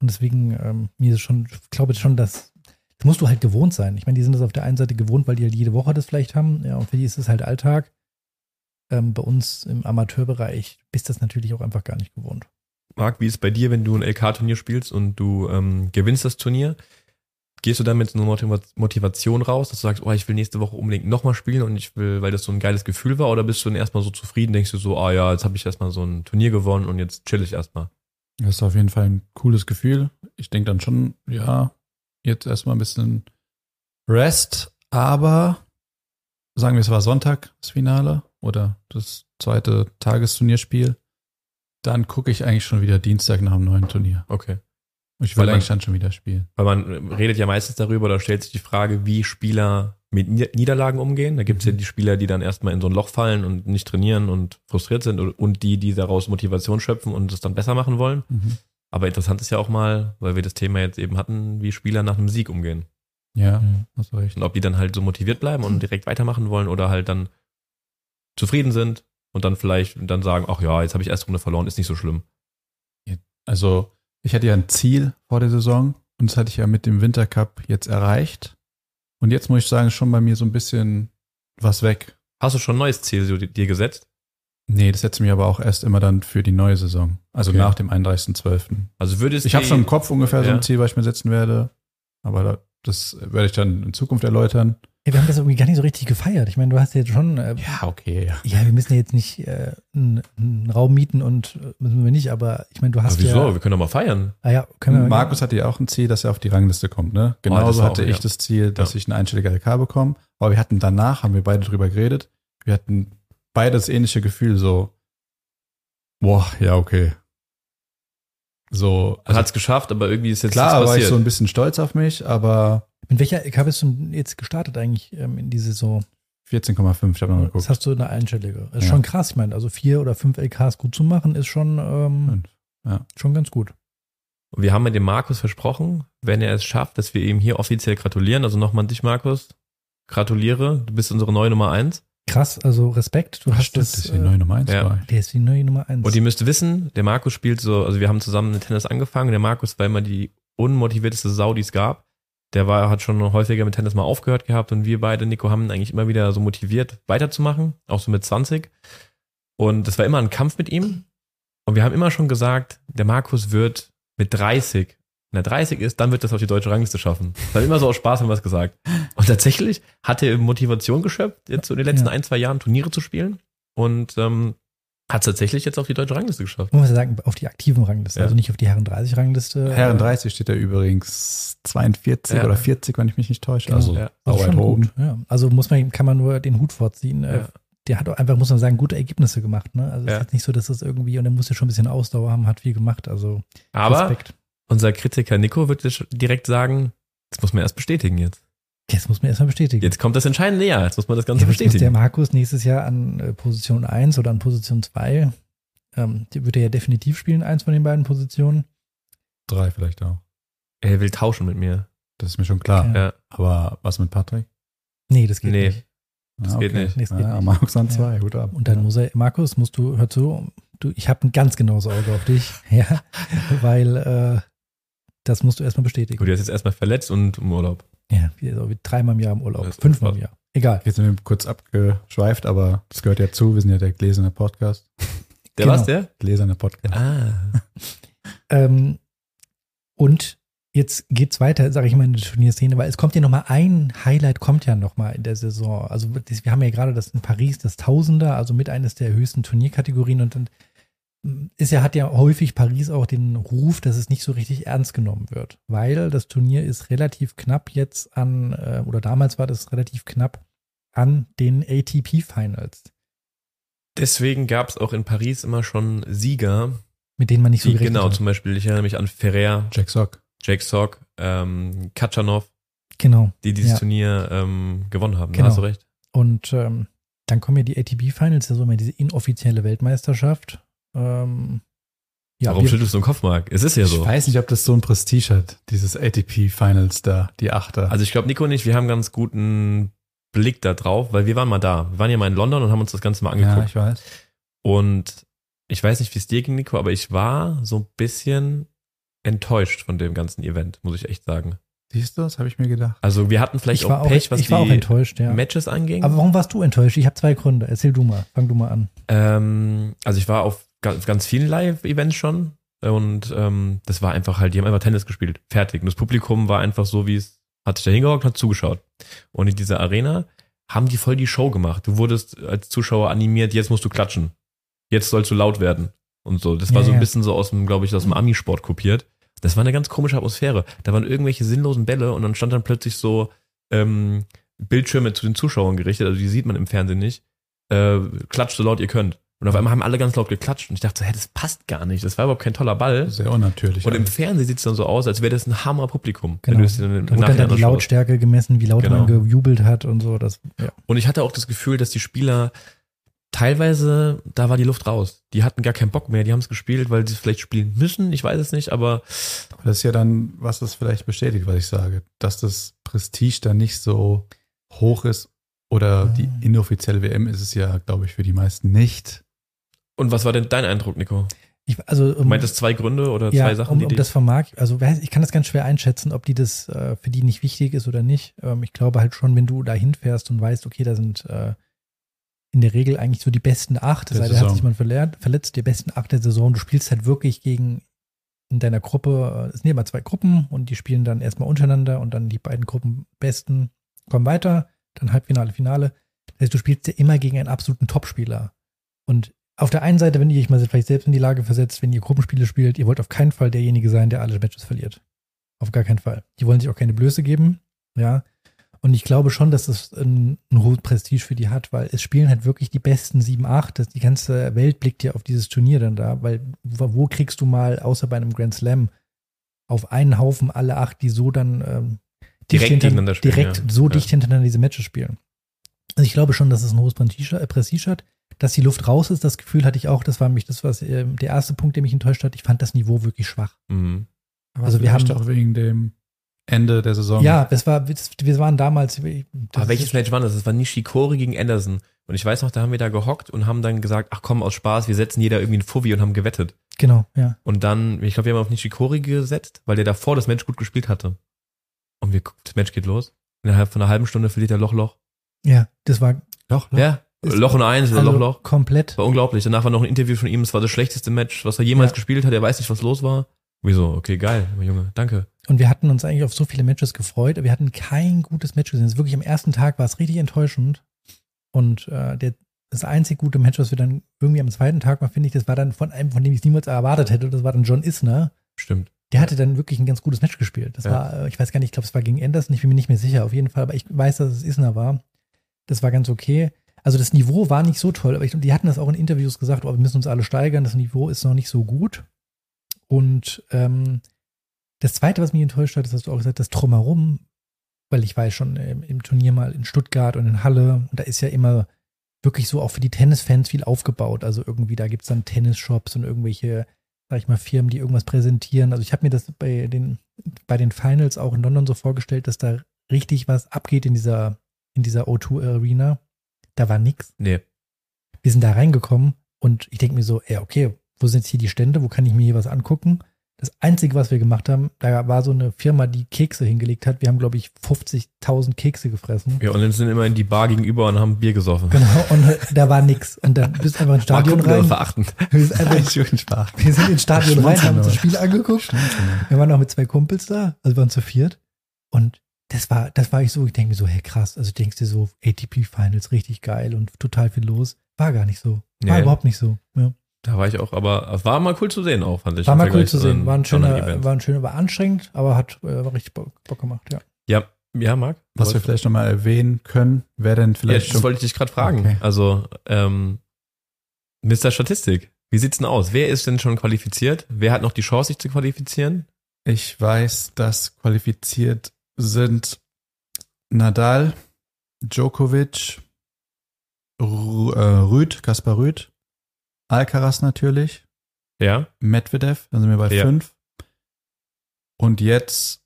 S1: Und deswegen, ähm, mir ist schon, ich glaube schon, dass das musst du halt gewohnt sein. Ich meine, die sind das auf der einen Seite gewohnt, weil die halt jede Woche das vielleicht haben. Ja, und für die ist es halt Alltag. Ähm, bei uns im Amateurbereich bist das natürlich auch einfach gar nicht gewohnt.
S3: Marc, wie ist es bei dir, wenn du ein LK-Turnier spielst und du ähm, gewinnst das Turnier? Gehst du dann mit so einer Motiva- Motivation raus, dass du sagst, oh, ich will nächste Woche unbedingt nochmal spielen und ich will, weil das so ein geiles Gefühl war, oder bist du dann erstmal so zufrieden, denkst du so, ah ja, jetzt habe ich erstmal so ein Turnier gewonnen und jetzt chill ich erstmal.
S2: Das ist auf jeden Fall ein cooles Gefühl. Ich denke dann schon, ja, jetzt erstmal ein bisschen Rest, aber sagen wir, es war Sonntag das Finale oder das zweite Tagesturnierspiel, dann gucke ich eigentlich schon wieder Dienstag nach einem neuen Turnier.
S3: Okay.
S2: Ich
S3: Weil
S2: will
S3: man-
S2: eigentlich dann schon wieder spielen.
S3: Weil man redet ja meistens darüber, da stellt sich die Frage, wie Spieler mit Nieder- Niederlagen umgehen. Da gibt es ja die Spieler, die dann erstmal in so ein Loch fallen und nicht trainieren und frustriert sind und- die, die daraus Motivation schöpfen und es dann besser machen wollen. Aber interessant ist ja auch mal, weil wir das Thema jetzt eben hatten, wie Spieler nach einem Sieg umgehen.
S2: Ja,
S1: Mhm.
S2: hast du recht.
S3: Und ob die dann halt so motiviert bleiben und direkt weitermachen wollen oder halt dann zufrieden sind und dann vielleicht dann sagen, ach ja, jetzt habe ich erste Runde verloren, ist nicht so schlimm.
S2: Also, ich hatte ja ein Ziel vor der Saison und das hatte ich ja mit dem Wintercup jetzt erreicht. Und jetzt muss ich sagen, schon bei mir so ein bisschen was weg.
S3: Hast du schon ein neues Ziel so dir gesetzt?
S2: Nee, das setze ich mir aber auch erst immer dann für die neue Saison. Also
S3: Okay.
S2: nach dem 31.12.
S3: Also würdest
S2: Ich habe schon im Kopf ungefähr so
S3: Ja.
S2: ein Ziel, was ich mir setzen werde. Aber da, das werde ich dann in Zukunft erläutern.
S1: Ja, wir haben das irgendwie gar nicht so richtig gefeiert. Ich meine, du hast ja jetzt schon, äh,
S2: Ja, okay.
S1: ja, wir müssen ja jetzt nicht äh, einen, einen Raum mieten und äh, müssen wir nicht, aber ich meine, du hast
S3: Aber wieso?
S1: ja.
S3: Wir können doch mal feiern.
S1: Ah ja, können wir
S2: Markus hatte ja auch ein Ziel, dass er auf die Rangliste kommt, ne?
S3: Oh,
S2: Genauso
S3: war
S2: hatte
S3: auch,
S2: ich
S3: ja.
S2: das Ziel, dass
S3: Ja.
S2: ich eine einstellige LK bekomme. Aber wir hatten danach, haben wir beide drüber geredet, wir hatten beide das ähnliche Gefühl, so, boah, ja, okay. So, also
S3: hat es geschafft, aber irgendwie ist jetzt
S2: klar
S3: nichts
S2: war ich
S3: passiert.
S2: so ein bisschen stolz auf mich, aber
S1: Mit welcher LK bist du denn jetzt gestartet eigentlich ähm, in die Saison?
S2: 14,5, ich habe noch
S1: Das
S2: geguckt.
S1: hast du eine einstellige. Das ist
S2: Ja.
S1: schon krass. Ich meine, also vier oder fünf LKs gut zu machen, ist schon, ähm,
S2: ja.
S1: schon ganz gut.
S3: Und wir haben mit dem Markus versprochen, wenn er es schafft, dass wir ihm hier offiziell gratulieren. Also nochmal an dich, Markus. Gratuliere, du bist unsere neue Nummer eins.
S1: Krass, also Respekt. Du
S2: Ach,
S1: hast
S2: stimmt,
S1: das.
S2: das ist die neue Nummer 1
S3: ja.
S1: Der ist die neue Nummer eins.
S3: Und ihr müsst wissen, der Markus spielt so, also wir haben zusammen mit Tennis angefangen. Der Markus war immer die unmotivierteste Sau, die es gab. Der war, hat schon häufiger mit Tennis mal aufgehört gehabt und wir beide, Nico, haben ihn eigentlich immer wieder so motiviert, weiterzumachen, auch so mit 20. Und das war immer ein Kampf mit ihm. Und wir haben immer schon gesagt, der Markus wird mit 30, wenn er 30 ist, dann wird das auf die deutsche Rangliste schaffen. Das hat immer so aus Spaß haben wir es gesagt. Und tatsächlich hat er Motivation geschöpft, jetzt so in den letzten
S1: Ja.
S3: ein, zwei Jahren Turniere zu spielen. Und ähm, hat tatsächlich jetzt auf die deutsche Rangliste geschafft.
S1: muss man sagen, auf die aktiven Rangliste,
S3: Ja.
S1: also nicht auf die Herren 30 Rangliste.
S2: Herren
S1: Äh,
S2: 30 steht da übrigens 42
S3: Ja.
S2: oder 40, wenn ich mich nicht täusche.
S1: Genau.
S2: Also
S3: Ja.
S1: Das ist
S2: sauer
S1: schon
S2: oben.
S1: gut. Ja. Also muss man, kann man nur den Hut vorziehen. Äh,
S3: Ja.
S1: der hat auch einfach, muss man sagen, gute Ergebnisse gemacht. Ne? Also es
S3: Ja.
S1: ist jetzt nicht so, dass das irgendwie, und er musste schon ein bisschen Ausdauer haben, hat viel gemacht. Also
S3: Aber
S1: Respekt.
S3: unser Kritiker Nico wird dir direkt sagen, das muss man erst bestätigen jetzt.
S1: Das muss man erstmal bestätigen.
S3: Jetzt kommt das Entscheidende näher, jetzt muss man das Ganze
S1: Ja, was muss der
S3: bestätigen.
S1: Markus nächstes Jahr an äh, Position 1 oder an Position 2? Ähm, die wird er ja definitiv spielen, eins von den beiden Positionen.
S2: Drei vielleicht auch.
S3: Er will tauschen mit mir.
S2: Das ist mir schon klar.
S1: Ja.
S3: Ja.
S2: Aber was mit Patrick?
S1: Nee, das geht
S3: Nee.
S1: nicht.
S3: Das geht nicht.
S1: Nee, das geht
S2: ja,
S1: nicht.
S2: Markus an
S1: Ja.
S2: zwei, gut ab.
S1: Und dann muss er, Markus, musst du, hör zu, du, ich habe ein ganz genaues Auge auf dich, ja, weil äh, das musst du erstmal bestätigen.
S3: Gut, er ist jetzt erstmal verletzt und im Urlaub.
S1: Ja, wie, so wie dreimal im Jahr im Urlaub, fünfmal im. Jahr. Egal.
S2: Jetzt sind wir kurz abgeschweift, aber das gehört ja zu. Wir sind ja der gläserne Podcast.
S3: Der
S1: Genau.
S3: was, der?
S2: Gläserne Podcast.
S3: Ah.
S1: Ähm, und jetzt geht's weiter, sage ich mal, in der Turnierszene, weil es kommt ja noch mal ein Highlight kommt ja noch mal in der Saison. Also das, wir haben ja gerade das in Paris, das Tausender, also mit eines der höchsten Turnierkategorien und dann ist ja, hat ja häufig Paris auch den Ruf, dass es nicht so richtig ernst genommen wird, weil das Turnier ist relativ knapp jetzt an, äh, oder damals war das relativ knapp an den ATP Finals,
S3: Deswegen gab es auch in Paris immer schon Sieger.
S1: mit denen man nicht so
S3: Die, genau,
S1: hat.
S3: zum Beispiel, ich erinnere mich an Ferrer,
S2: Jack Sock.
S3: Jake Sock, ähm, Katschanov,
S1: Genau.
S3: die dieses
S1: Ja.
S3: Turnier ähm, gewonnen haben.
S1: Genau.
S3: Da hast du recht.
S1: Und ähm, dann kommen ja die ATP Finals, also immer diese inoffizielle Weltmeisterschaft. Ähm, ja,
S3: Warum
S1: wir,
S3: schüttelst du den Kopf, Marc? Es ist ja
S2: Ich
S3: so.
S2: weiß nicht, ob das so ein Prestige hat, dieses ATP Finals da, die Achter.
S3: Also ich glaube, Nico und ich, wir haben ganz guten Blick da drauf, weil wir waren mal da. Wir waren ja mal in London und haben uns das Ganze mal
S2: ja,
S3: angeguckt.
S2: ich weiß.
S3: und ich weiß nicht, wie es dir ging, Nico, aber ich war so ein bisschen enttäuscht von dem ganzen Event, muss ich echt sagen.
S2: Siehst du, das habe ich mir gedacht.
S3: Also wir hatten vielleicht
S1: ich
S3: auch
S1: auch,
S3: Pech, was
S1: ich
S3: die
S1: ja.
S3: Matches anging.
S1: Aber warum warst du enttäuscht? Ich habe zwei Gründe. Erzähl du mal. Fang du mal an.
S3: Ähm, also ich war auf ganz, ganz vielen Live-Events schon und ähm, das war einfach halt, die haben einfach Tennis gespielt, fertig. Und das Publikum war einfach so, wie es, hat sich da hingehockt und hat zugeschaut. Und in dieser Arena haben die voll die Show gemacht. Du wurdest als Zuschauer animiert, jetzt musst du klatschen. Jetzt sollst du laut werden. Und so. Das war
S1: Ja,
S3: so ein
S1: ja.
S3: bisschen so aus dem, glaube ich, aus dem Ami-Sport kopiert. Das war eine ganz komische Atmosphäre. Da waren irgendwelche sinnlosen Bälle und dann stand dann plötzlich so ähm, Bildschirme zu den Zuschauern gerichtet, also die sieht man im Fernsehen nicht. Äh, klatscht so laut ihr könnt. Und auf einmal haben alle ganz laut geklatscht und ich dachte so, hä, das passt gar nicht. Das war überhaupt kein toller Ball.
S2: Sehr unnatürlich.
S3: Und im
S2: alles.
S3: Fernsehen sieht es dann so aus, als wäre das ein Hammer-Publikum.
S1: Genau.
S3: es dir dann
S1: Da wurde dann, die. Lautstärke gemessen, wie laut
S3: Genau.
S1: man gejubelt hat und so. Das, ja.
S3: Und ich hatte auch das Gefühl, dass die Spieler teilweise, da war die Luft raus. Die hatten gar keinen Bock mehr. Die haben es gespielt, weil sie es vielleicht spielen müssen. Ich weiß es nicht, aber
S2: Aber das ist ja dann, was das vielleicht bestätigt, was ich sage, dass das Prestige dann nicht so hoch ist oder
S1: Ja.
S2: die inoffizielle WM ist es ja, glaube ich, für die meisten nicht.
S3: Und was war denn dein Eindruck, Nico?
S1: Ich, also,
S3: Du
S1: um,
S3: meintest zwei Gründe oder
S1: ja,
S3: zwei Sachen,
S1: um,
S3: die
S1: um
S3: die
S1: das vermag, also ich kann das ganz schwer einschätzen, ob die das äh, für die nicht wichtig ist oder nicht. Ähm, ich glaube halt schon, wenn du da hinfährst und weißt, okay, da sind äh, in der Regel eigentlich so die besten acht, es
S2: Der
S1: sei denn, hat sich man verletzt, verletzt, die besten acht der Saison. Du spielst halt wirklich gegen in deiner Gruppe, äh, es sind immer zwei Gruppen und die spielen dann erstmal untereinander und dann die beiden Gruppen besten kommen weiter, dann Halbfinale, Finale. Das heißt, du spielst ja immer gegen einen absoluten Topspieler. Und auf der einen Seite, wenn ihr euch mal vielleicht selbst in die Lage versetzt, wenn ihr Gruppenspiele spielt, ihr wollt auf keinen Fall derjenige sein, der alle Matches verliert. Auf gar keinen Fall. Die wollen sich auch keine Blöße geben, ja. Und ich glaube schon, dass es ein, ein hohes Prestige für die hat, weil es spielen halt wirklich die besten 7, 8. Das, die ganze Welt blickt ja auf dieses Turnier dann da, weil wo, kriegst du mal, außer bei einem Grand Slam, auf einen Haufen alle acht, die so dann ähm,
S3: Direkt
S1: hinter-
S3: spielen,
S1: direkt
S3: ja.
S1: so
S3: Ja.
S1: dicht hintereinander diese Matches spielen. Also ich glaube schon, dass es ein hohes Prestige, äh, Prestige hat. Dass die Luft raus ist, das Gefühl hatte ich auch. Das war mich das, was äh, der erste Punkt, der mich enttäuscht hat. Ich fand das Niveau wirklich schwach.
S3: Mhm.
S2: Aber
S1: Also wir haben-
S2: auch wegen dem Ende der Saison.
S1: Ja, es war, wir waren damals. das
S3: Aber welches Match war das? Das war Nishikori gegen Anderson. Und ich weiß noch, da haben wir da gehockt und haben dann gesagt, ach komm, aus Spaß, wir setzen jeder irgendwie einen Fuffi und haben gewettet.
S1: Genau, ja.
S3: Und dann, ich glaube, wir haben auf Nishikori gesetzt, weil der davor das Match gut gespielt hatte. Und wir, das Match geht los. Innerhalb von einer halben Stunde verliert er Loch, Loch.
S1: Ja, das war
S2: Doch, doch.
S3: Ja, Loch und eins oder
S1: also
S3: Loch, Loch.
S1: komplett.
S3: War unglaublich. Danach war noch ein Interview von ihm. Es war das schlechteste Match, was er jemals
S1: Ja.
S3: gespielt hat. Er weiß nicht, was los war. Wieso? Okay, geil, Junge, danke.
S1: Und wir hatten uns eigentlich auf so viele Matches gefreut. aber Wir hatten kein gutes Match gesehen. Es ist wirklich am ersten Tag war es richtig enttäuschend. Und äh, der, das einzig gute Match, was wir dann irgendwie am zweiten Tag mal, finde ich, das war dann von einem, von dem ich es niemals erwartet hätte. Das war dann John Isner.
S3: Stimmt.
S1: Der hatte dann wirklich ein ganz gutes Match gespielt. Das
S3: Ja.
S1: war, äh, ich weiß gar nicht, ich glaube, es war gegen Anderson, ich bin mir nicht mehr sicher, auf jeden Fall, aber ich weiß, dass es Isner war. Das war ganz okay. Also das Niveau war nicht so toll, aber ich, die hatten das auch in Interviews gesagt, oh, wir müssen uns alle steigern, das Niveau ist noch nicht so gut. Und ähm, das Zweite, was mich enttäuscht hat, ist, hast du auch gesagt, das Drumherum, weil ich war ja schon im, im Turnier mal in Stuttgart und in Halle und da ist ja immer wirklich so auch für die Tennisfans viel aufgebaut. Also irgendwie, da gibt es dann Tennisshops und irgendwelche, sag ich mal, Firmen, die irgendwas präsentieren. Also ich habe mir das bei den, bei den Finals auch in London so vorgestellt, dass da richtig was abgeht in dieser, in dieser O2 Arena. Da war nix.
S3: Nee.
S1: Wir sind da reingekommen und ich denke mir so, ey, okay, wo sind jetzt hier die Stände? Wo kann ich mir hier was angucken? Das Einzige, was wir gemacht haben, da war so eine Firma, die Kekse hingelegt hat. Wir haben, glaube ich, 50.000 Kekse gefressen.
S3: Ja, und dann sind immer in die Bar gegenüber und haben Bier gesoffen.
S1: Genau, und da war nix. Und dann bist du einfach ins Stadion rein.
S3: verachtend.
S1: Wir sind, einfach, wir sind ins Stadion rein, haben uns das Spiel angeguckt. Wir waren noch mit zwei Kumpels da, also wir waren zu viert. Und das war, das war ich so, ich denke mir so, hey krass, also denkst dir so, ATP Finals, richtig geil und total viel los. War gar nicht so. War
S3: Nee.
S1: überhaupt nicht so. Ja.
S3: Da war ich auch, aber es war mal cool zu sehen auch, fand ich.
S1: War mal cool zu sehen. War ein schöner, war ein schöner, war anstrengend, aber hat äh, war richtig Bock, Bock gemacht, ja.
S3: Ja, ja, Marc?
S2: Was wir vielleicht nochmal erwähnen können, wer denn
S3: ja,
S2: vielleicht
S3: das
S2: schon.
S3: wollte ich dich gerade fragen.
S2: Okay.
S3: Also, ähm, Mr. Statistik, wie sieht's denn aus? Wer ist denn schon qualifiziert? Wer hat noch die Chance, sich zu qualifizieren?
S2: Ich weiß, dass qualifiziert sind Nadal, Djokovic, äh, Rüd, Kaspar Rüd, Alcaraz natürlich,
S3: Ja,
S2: Medvedev, dann sind wir bei
S3: Ja.
S2: fünf. Und jetzt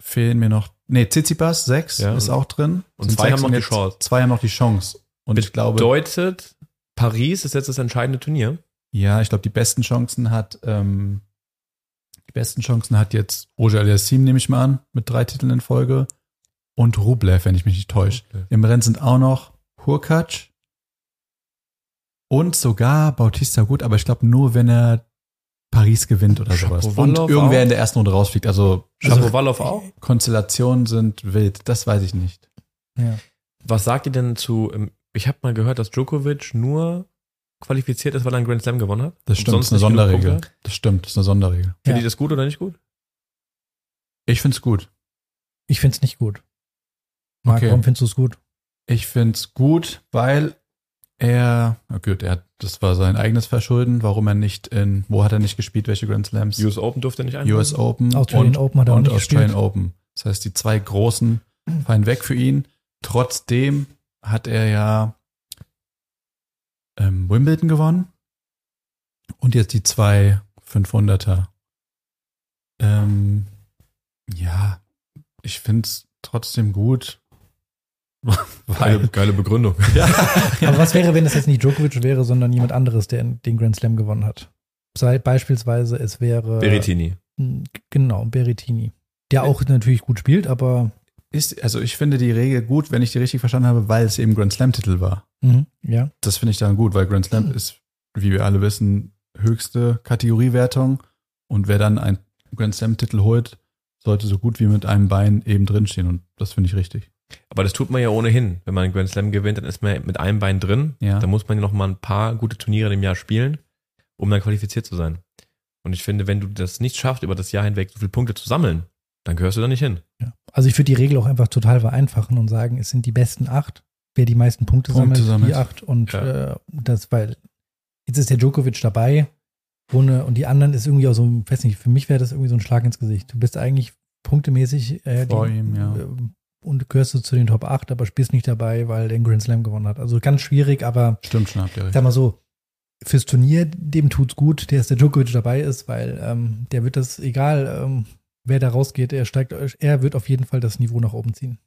S2: fehlen mir noch, nee, Tsitsipas, sechs,
S3: Ja.
S2: ist auch drin.
S3: Und
S2: Sind
S3: zwei haben noch die Chance.
S2: Zwei haben noch die Chance. Und ich glaube,
S3: bedeutet, Paris ist jetzt das entscheidende Turnier.
S2: ja, ich glaube, die besten Chancen hat, ähm, die besten Chancen hat jetzt Roger Aliassim, nehme ich mal an, mit drei Titeln in Folge. Und Rublev, wenn ich mich nicht täusche. Im Rennen sind auch noch Hurkacz und sogar Bautista gut, aber ich glaube nur, wenn er Paris gewinnt oder sowas. Und irgendwer
S3: auch?
S2: in der ersten Runde rausfliegt. Also,
S3: Shapovalov auch?
S2: Konstellationen sind wild, das weiß ich nicht.
S1: ja.
S3: Was sagt ihr denn zu, ähm, ich habe mal gehört, dass Djokovic nur qualifiziert ist, weil er einen Grand Slam gewonnen hat?
S2: Das stimmt, das ist eine Sonderregel. Das stimmt, das ist eine Sonderregel.
S3: Findet
S1: Ja.
S3: ihr das gut oder nicht gut?
S2: Ich find's gut.
S1: Ich find's nicht gut. Marc,
S2: Okay.
S1: warum findest du es gut?
S2: Ich find's gut, weil er, na gut, er hat, das war sein eigenes Verschulden, warum er nicht in, wo hat er nicht gespielt, welche Grand Slams?
S3: US Open durfte er nicht ein.
S2: US Open
S1: Australian
S2: und,
S1: Open hat er auch
S2: und
S1: nicht
S2: Australian
S1: gespielt.
S2: Open. Das heißt, die zwei großen fallen weg für ihn. Trotzdem hat er ja ähm, Wimbledon gewonnen und jetzt die zwei 500er. Ähm, ja, ich find's trotzdem gut.
S3: Geile, geile Begründung.
S1: Aber was wäre, wenn es jetzt nicht Djokovic wäre, sondern jemand anderes, der den Grand Slam gewonnen hat? Sei beispielsweise, es wäre.
S3: Berrettini.
S1: Genau, Berrettini. Der auch natürlich gut spielt, aber
S2: ist, also ich finde die Regel gut, wenn ich die richtig verstanden habe, weil es eben Grand Slam-Titel war.
S1: Mhm, ja.
S2: Das finde ich dann gut, weil Grand Slam ist, wie wir alle wissen, höchste Kategoriewertung. Und wer dann einen Grand Slam-Titel holt, sollte so gut wie mit einem Bein eben drinstehen. Und das finde ich richtig.
S3: Aber das tut man ja ohnehin. Wenn man einen Grand Slam gewinnt, dann ist man mit einem Bein drin.
S2: Ja.
S3: Da muss man ja noch mal ein paar gute Turniere im Jahr spielen, um dann qualifiziert zu sein. Und ich finde, wenn du das nicht schaffst, über das Jahr hinweg so viele Punkte zu sammeln, dann gehörst du da nicht hin.
S1: ja. Also ich würde die Regel auch einfach total vereinfachen und sagen, es sind die besten acht, wer die meisten Punkte,
S2: Punkte
S1: sammelt,
S2: sammelt.
S1: die acht. Und
S3: Ja.
S1: äh, das, weil jetzt ist der Djokovic dabei, ohne, und die anderen ist irgendwie auch so, weiß nicht, für mich wäre das irgendwie so ein Schlag ins Gesicht. Du bist eigentlich punktemäßig äh,
S2: Vor
S1: die,
S2: ihm, ja.
S1: äh, und gehörst du zu den Top 8, aber spielst nicht dabei, weil der den Grand Slam gewonnen hat. Also ganz schwierig, aber
S2: Stimmt schon, habt ihr recht.
S1: sag mal so, fürs Turnier, dem tut's gut, dass der Djokovic dabei ist, weil ähm, der wird das, egal ähm, wer da rausgeht, er steigt, er wird auf jeden Fall das Niveau nach oben ziehen.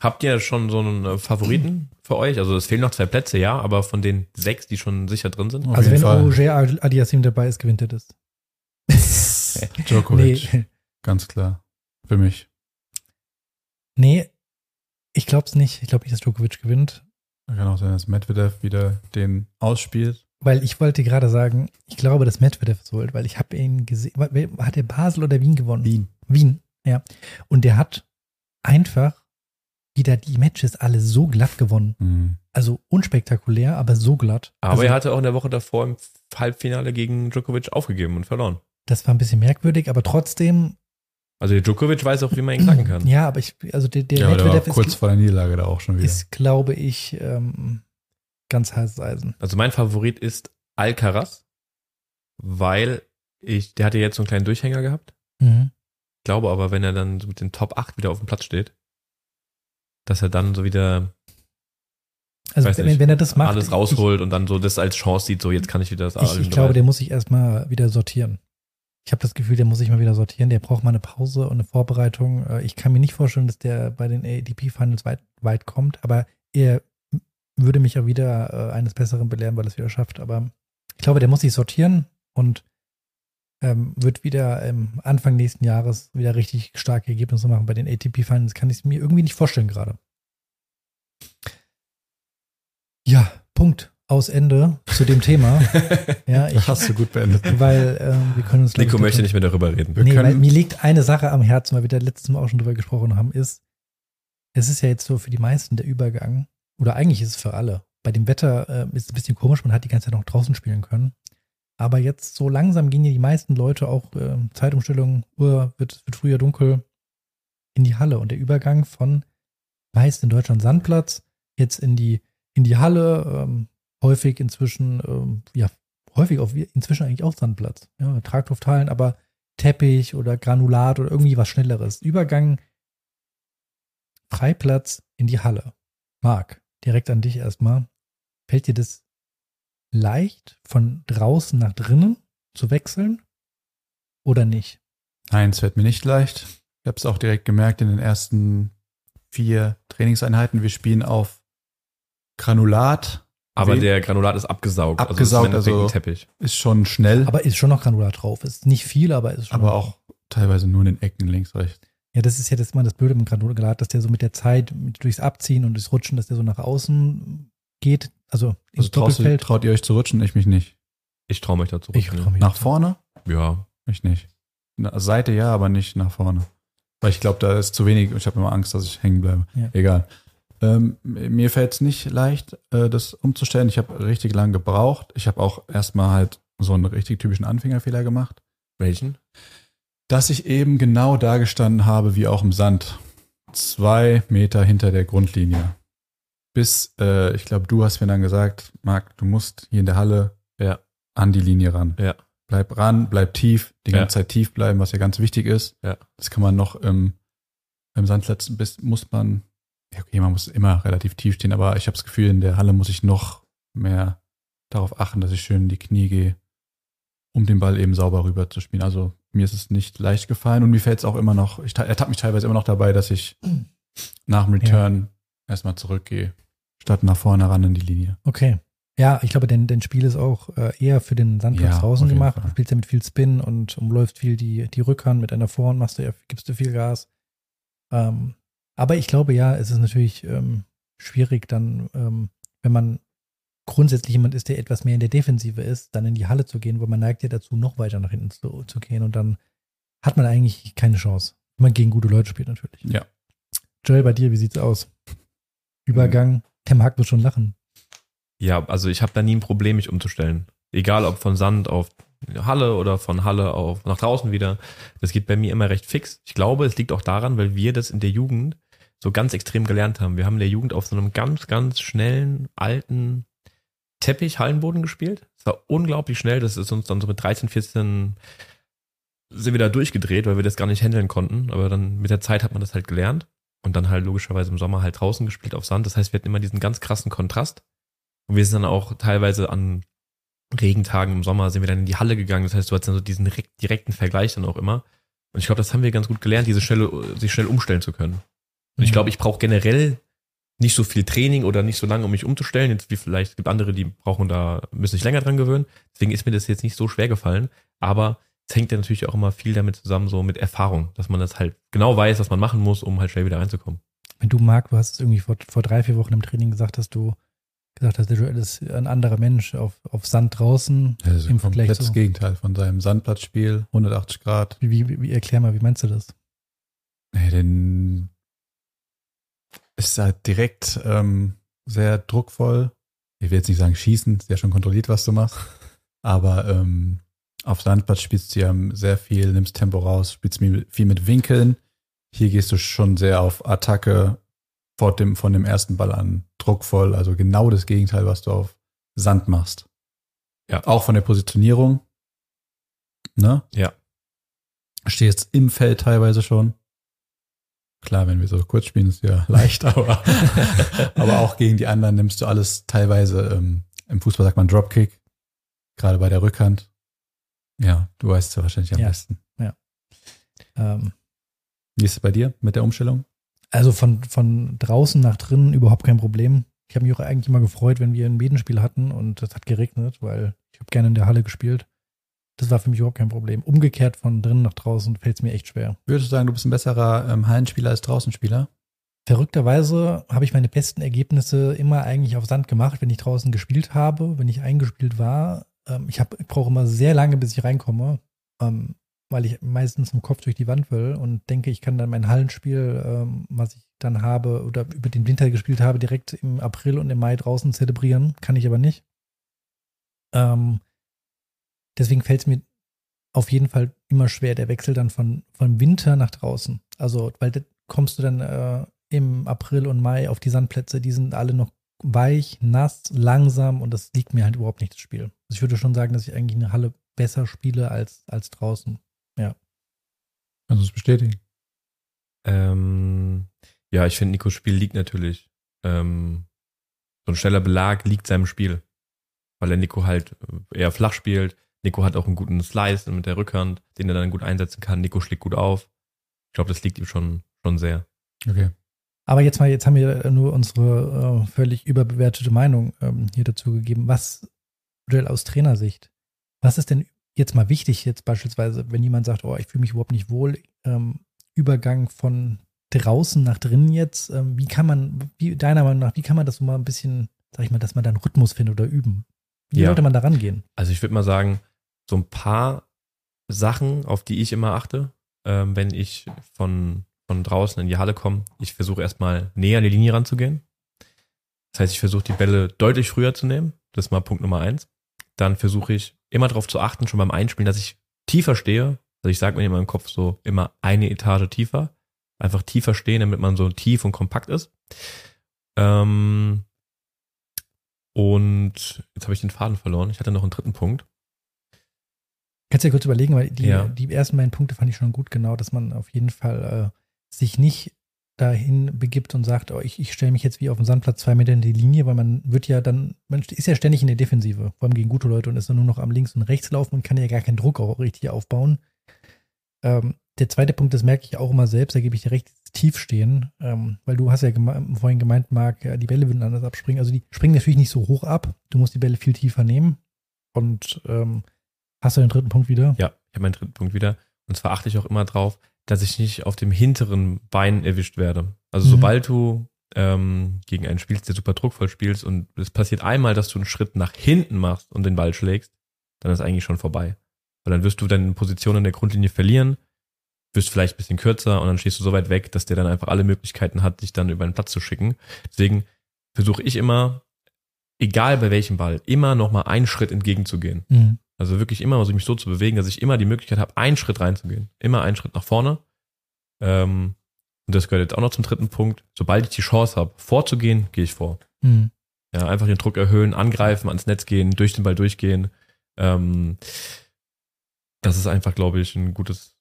S3: Habt ihr schon so einen äh, Favoriten für euch? Also es fehlen noch zwei Plätze, ja, aber von den sechs, die schon sicher drin sind.
S2: Auf
S1: also wenn
S2: Fall.
S1: Roger Adiassim dabei ist, gewinnt er das.
S2: Djokovic,
S1: Nee,
S2: ganz klar. Für mich.
S1: nee, ich glaub's nicht. Ich glaube nicht, dass Djokovic gewinnt.
S2: Kann auch sein, dass Medvedev wieder den ausspielt.
S1: Weil ich wollte gerade sagen, ich glaube, dass Medvedev es holt, weil ich habe ihn gesehen. Hat er Basel oder Wien gewonnen?
S2: Wien.
S1: Wien, ja. Und der hat einfach wieder die Matches alle so glatt gewonnen.
S2: Mhm.
S1: Also unspektakulär, aber so glatt.
S3: Aber
S1: also,
S3: er hatte auch in der Woche davor im Halbfinale gegen Djokovic aufgegeben und verloren.
S1: Das war ein bisschen merkwürdig, aber trotzdem
S3: Also der Djokovic weiß auch, wie man ihn knacken kann.
S1: Ja, aber ich, also der, der
S2: Ja, aber der war
S1: Medvedev
S2: kurz
S1: ist,
S2: vor der Niederlage da auch schon wieder.
S1: ist glaube ich, ähm, ganz heißes Eisen.
S3: Also mein Favorit ist Alcaraz, weil ich, der hatte jetzt so einen kleinen Durchhänger gehabt.
S1: Mhm.
S3: Ich glaube aber, wenn er dann so mit den Top 8 wieder auf dem Platz steht, dass er dann so wieder
S1: Also wenn,
S3: nicht.
S1: wenn er das macht,
S3: alles rausholt und dann so das als Chance sieht, so jetzt kann ich wieder das
S1: Ich, ich, ich glaube, der muss sich erstmal wieder sortieren. Ich habe das Gefühl, der muss sich mal wieder sortieren. Der braucht mal eine Pause und eine Vorbereitung. Äh, Ich kann mir nicht vorstellen, dass der bei den ADP-Finals weit, weit kommt, aber er würde mich auch wieder äh, eines Besseren belehren, weil er es wieder schafft. Aber ich glaube, der muss sich sortieren und ähm, wird wieder ähm, Anfang nächsten Jahres wieder richtig starke Ergebnisse machen bei den ATP-Finals. Kann ich mir irgendwie nicht vorstellen gerade. Ja, Punkt. Aus Ende zu dem Thema. Ja, ich,
S2: hast du gut beendet.
S1: weil äh, wir können uns
S3: Nico möchte nicht mehr darüber reden.
S2: Wir
S1: nee, weil mir liegt eine Sache am Herzen, weil wir da letztes Mal auch schon drüber gesprochen haben, ist, es ist ja jetzt so für die meisten der Übergang, oder eigentlich ist es für alle. Bei dem Wetter äh, ist es ein bisschen komisch, man hat die ganze Zeit noch draußen spielen können. Aber jetzt so langsam gehen ja die meisten Leute auch äh, Zeitumstellung, Uhr, wird, wird früher dunkel, in die Halle. Und der Übergang von meist in Deutschland Sandplatz, jetzt in die, in die Halle, ähm, häufig inzwischen, ähm, ja, häufig auch inzwischen eigentlich auch Sandplatz. Ja, Traglufthallen, aber Teppich oder Granulat oder irgendwie was Schnelleres. Übergang Freiplatz in die Halle. Marc, direkt an dich erstmal. Fällt dir das leicht, von draußen nach drinnen zu wechseln oder nicht?
S2: Nein, es fällt mir nicht leicht. Ich habe es auch direkt gemerkt in den ersten vier Trainingseinheiten. Wir spielen auf Granulat,
S3: Aber der Granulat ist abgesaugt.
S2: Abgesaugt,
S3: also, ist
S2: also- ist schon schnell,
S1: Aber ist schon noch Granulat drauf. Ist nicht viel, aber ist schon.
S2: aber auch teilweise nur in den Ecken links, rechts.
S1: Ja, das ist ja das mal das Blöde mit dem Granulat, dass der so mit der Zeit, durchs Abziehen und durchs Rutschen, dass der so nach außen geht. Also ins
S2: Also
S1: Doppelfeld.
S2: traut ihr euch zu rutschen? Ich mich nicht.
S3: Ich traue mich dazu.
S1: Ich trau mich
S2: Nach vorne?
S3: Ja.
S2: Ich nicht. Na, Seite ja, aber nicht nach vorne. Weil ich glaube, da ist zu wenig und ich habe immer Angst, dass ich hängen bleibe.
S1: Ja.
S2: Egal. Ähm, mir fällt es nicht leicht, äh, das umzustellen. Ich habe richtig lang gebraucht. Ich habe auch erstmal halt so einen richtig typischen Anfängerfehler gemacht,
S3: Welchen?
S2: dass ich eben genau da gestanden habe, wie auch im Sand. Zwei Meter hinter der Grundlinie. Bis, äh, ich glaube, du hast mir dann gesagt, Marc, du musst hier in der Halle
S3: Ja.
S2: an die Linie ran.
S3: Ja.
S2: Bleib ran, bleib tief, die
S3: Ja.
S2: ganze Zeit tief bleiben, was ja ganz wichtig ist.
S3: Ja.
S2: Das kann man noch im, im Sandplatz bis muss man, ja, okay, man muss immer relativ tief stehen, aber ich habe das Gefühl, in der Halle muss ich noch mehr darauf achten, dass ich schön in die Knie gehe, um den Ball eben sauber rüber zu spielen. Also mir ist es nicht leicht gefallen und mir fällt es auch immer noch, ich ta- ertappe mich teilweise immer noch dabei, dass ich nach dem Return erstmal zurückgehe, statt nach vorne ran in die Linie.
S1: Okay. Ja, ich glaube, dein, dein Spiel ist auch äh, eher für den Sandplatz
S2: Ja,
S1: draußen gemacht.
S2: Fall.
S1: Du spielst ja mit viel Spin und umläufst viel die, die Rückhand mit einer Vorhand, machst du ja, gibst du viel Gas. Ähm, aber ich glaube ja, es ist natürlich ähm, schwierig dann, ähm, wenn man grundsätzlich jemand ist, der etwas mehr in der Defensive ist, dann in die Halle zu gehen, weil man neigt ja dazu, noch weiter nach hinten zu, zu gehen und dann hat man eigentlich keine Chance. Wenn man gegen gute Leute spielt natürlich.
S2: Ja.
S1: Joel, bei dir, wie sieht's aus? Übergang. Der Marc wird schon lachen.
S3: Ja, also ich habe da nie ein Problem, mich umzustellen. Egal ob von Sand auf Halle oder von Halle auf nach draußen wieder. Das geht bei mir immer recht fix. Ich glaube, es liegt auch daran, weil wir das in der Jugend so ganz extrem gelernt haben. Wir haben in der Jugend auf so einem ganz, ganz schnellen, alten Teppich Hallenboden gespielt. Es war unglaublich schnell. Das ist uns dann so mit 13, 14 sind wir da durchgedreht, weil wir das gar nicht handeln konnten. Aber dann mit der Zeit hat man das halt gelernt. Und dann halt logischerweise im Sommer halt draußen gespielt auf Sand. Das heißt, wir hatten immer diesen ganz krassen Kontrast. Und wir sind dann auch teilweise an Regentagen im Sommer sind wir dann in die Halle gegangen. Das heißt, du hattest dann so diesen direkt- direkten Vergleich dann auch immer. Und ich glaube, das haben wir ganz gut gelernt, diese schnelle, sich schnell umstellen zu können. Und ich glaube, ich brauche generell nicht so viel Training oder nicht so lange, um mich umzustellen. Jetzt wie vielleicht es gibt andere, die brauchen da, müssen sich länger dran gewöhnen. Deswegen ist mir das jetzt nicht so schwer gefallen. Aber es hängt ja natürlich auch immer viel damit zusammen, so mit Erfahrung, dass man das halt genau weiß, was man machen muss, um halt schnell wieder reinzukommen.
S1: Wenn du, Marc, du hast es irgendwie vor, vor drei, vier Wochen im Training gesagt, dass du gesagt hast, der Joel ist ein anderer Mensch auf, auf Sand draußen.
S2: Das ist
S1: Im Vergleich
S2: komplettes
S1: zu-
S2: Gegenteil von seinem Sandplatzspiel, 180 Grad.
S1: Wie, wie, wie erklär mal, wie meinst du das?
S2: Nee, den ist halt direkt ähm, sehr druckvoll. Ich will jetzt nicht sagen schießen, ist ja schon kontrolliert, was du machst. Aber ähm, Auf Sandplatz spielst du ja sehr viel, nimmst Tempo raus, spielst viel mit Winkeln. Hier gehst du schon sehr auf Attacke vor dem, von dem ersten Ball an, druckvoll, also genau das Gegenteil, was du auf Sand machst.
S3: Ja.
S2: Auch von der Positionierung. Ne?
S3: Ja.
S2: Stehst im Feld teilweise schon. Klar, wenn wir so kurz spielen, ist ja leicht, aber, aber auch gegen die anderen nimmst du alles teilweise, ähm, im Fußball sagt man Dropkick, gerade bei der Rückhand. Ja, du weißt es ja wahrscheinlich am
S1: Ja.
S2: besten.
S1: Ähm,
S2: Wie ist es bei dir mit der Umstellung?
S1: also von, von draußen nach drinnen überhaupt kein Problem. Ich habe mich auch eigentlich immer gefreut, wenn wir ein Medenspiel hatten und es hat geregnet, weil ich habe gerne in der Halle gespielt. Das war für mich überhaupt kein Problem. Umgekehrt von drinnen nach draußen fällt es mir echt schwer.
S2: Würdest du sagen, du bist ein besserer ähm, Hallenspieler als Draußenspieler?
S1: Verrückterweise habe ich meine besten Ergebnisse immer eigentlich auf Sand gemacht, wenn ich draußen gespielt habe, wenn ich eingespielt war. Ähm, ich, ich brauche immer sehr lange, bis ich reinkomme, ähm, weil ich meistens im Kopf durch die Wand will und denke, ich kann dann mein Hallenspiel, ähm, was ich dann habe oder über den Winter gespielt habe, direkt im April und im Mai draußen zelebrieren. Kann ich aber nicht. Ähm, deswegen fällt es mir auf jeden Fall immer schwer, der Wechsel dann von, von Winter nach draußen. Also, weil da kommst du dann äh, im April und Mai auf die Sandplätze, die sind alle noch weich, nass, langsam und das liegt mir halt überhaupt nicht das Spiel. Also ich würde schon sagen, dass ich eigentlich eine Halle besser spiele als, als draußen.
S2: Kannst du es bestätigen?
S3: Ähm, ja, ich finde, Nikos Spiel liegt natürlich. Ähm, so ein schneller Belag liegt seinem Spiel. Weil der Nico halt eher flach spielt. Nico hat auch einen guten Slice mit der Rückhand, den er dann gut einsetzen kann. Nico schlägt gut auf. Ich glaube, das liegt ihm schon, schon sehr.
S2: Okay.
S1: Aber jetzt mal, jetzt haben wir nur unsere äh, völlig überbewertete Meinung ähm, hier dazu gegeben. Was, Joel, aus Trainersicht, was ist denn jetzt mal wichtig, jetzt beispielsweise, wenn jemand sagt, oh, ich fühle mich überhaupt nicht wohl, ähm, Übergang von draußen nach drinnen jetzt, ähm, wie kann man, wie, deiner Meinung nach, wie kann man das so mal ein bisschen, sag ich mal, dass man da einen Rhythmus findet oder üben? Wie
S3: Ja.
S1: sollte man da rangehen?
S3: Also ich würde mal sagen, so ein paar Sachen, auf die ich immer achte, ähm, wenn ich von, von draußen in die Halle komme. Ich versuche erstmal näher an die Linie ranzugehen. Das heißt, ich versuche die Bälle deutlich früher zu nehmen. Das ist mal Punkt Nummer eins. Dann versuche ich immer darauf zu achten, schon beim Einspielen, dass ich tiefer stehe. Also ich sage mir in meinem Kopf so immer eine Etage tiefer. Einfach tiefer stehen, damit man so tief und kompakt ist. Ähm, und jetzt habe ich den Faden verloren. Ich hatte noch einen dritten Punkt.
S1: Kannst du dir kurz überlegen, weil die,
S3: Ja.
S1: die ersten beiden Punkte fand ich schon gut, genau, dass man auf jeden Fall äh, sich nicht dahin begibt und sagt, oh, ich, ich stelle mich jetzt wie auf dem Sandplatz zwei Meter in die Linie, weil man wird ja dann, man ist ja ständig in der Defensive, vor allem gegen gute Leute und ist dann nur noch am links und rechts laufen und kann ja gar keinen Druck auch richtig aufbauen. Ähm, der zweite Punkt, das merke ich auch immer selbst, da gebe ich dir recht, dieses Tiefstehen, ähm, weil du hast ja geme vorhin gemeint, Marc, ja, die Bälle würden anders abspringen. Also die springen natürlich nicht so hoch ab, du musst die Bälle viel tiefer nehmen und ähm, hast du den dritten Punkt wieder?
S3: Ja, ich habe meinen dritten Punkt wieder. Und zwar achte ich auch immer drauf, dass ich nicht auf dem hinteren Bein erwischt werde. Also
S1: Mhm.
S3: sobald du ähm, gegen einen spielst, der super druckvoll spielst und es passiert einmal, dass du einen Schritt nach hinten machst und den Ball schlägst, dann ist eigentlich schon vorbei. Weil dann wirst du deine Position in der Grundlinie verlieren, wirst vielleicht ein bisschen kürzer und dann stehst du so weit weg, dass der dann einfach alle Möglichkeiten hat, dich dann über den Platz zu schicken. Deswegen versuche ich immer, egal bei welchem Ball, immer noch mal einen Schritt entgegenzugehen.
S1: Mhm.
S3: Also wirklich immer versuche mich so zu bewegen, dass ich immer die Möglichkeit habe, einen Schritt reinzugehen. Immer einen Schritt nach vorne. Ähm, und das gehört jetzt auch noch zum dritten Punkt. Sobald ich die Chance habe, vorzugehen, gehe ich vor.
S1: Mhm.
S3: Ja, einfach den Druck erhöhen, angreifen, ans Netz gehen, durch den Ball durchgehen. Ähm, das ist einfach, glaube ich, ein gutes,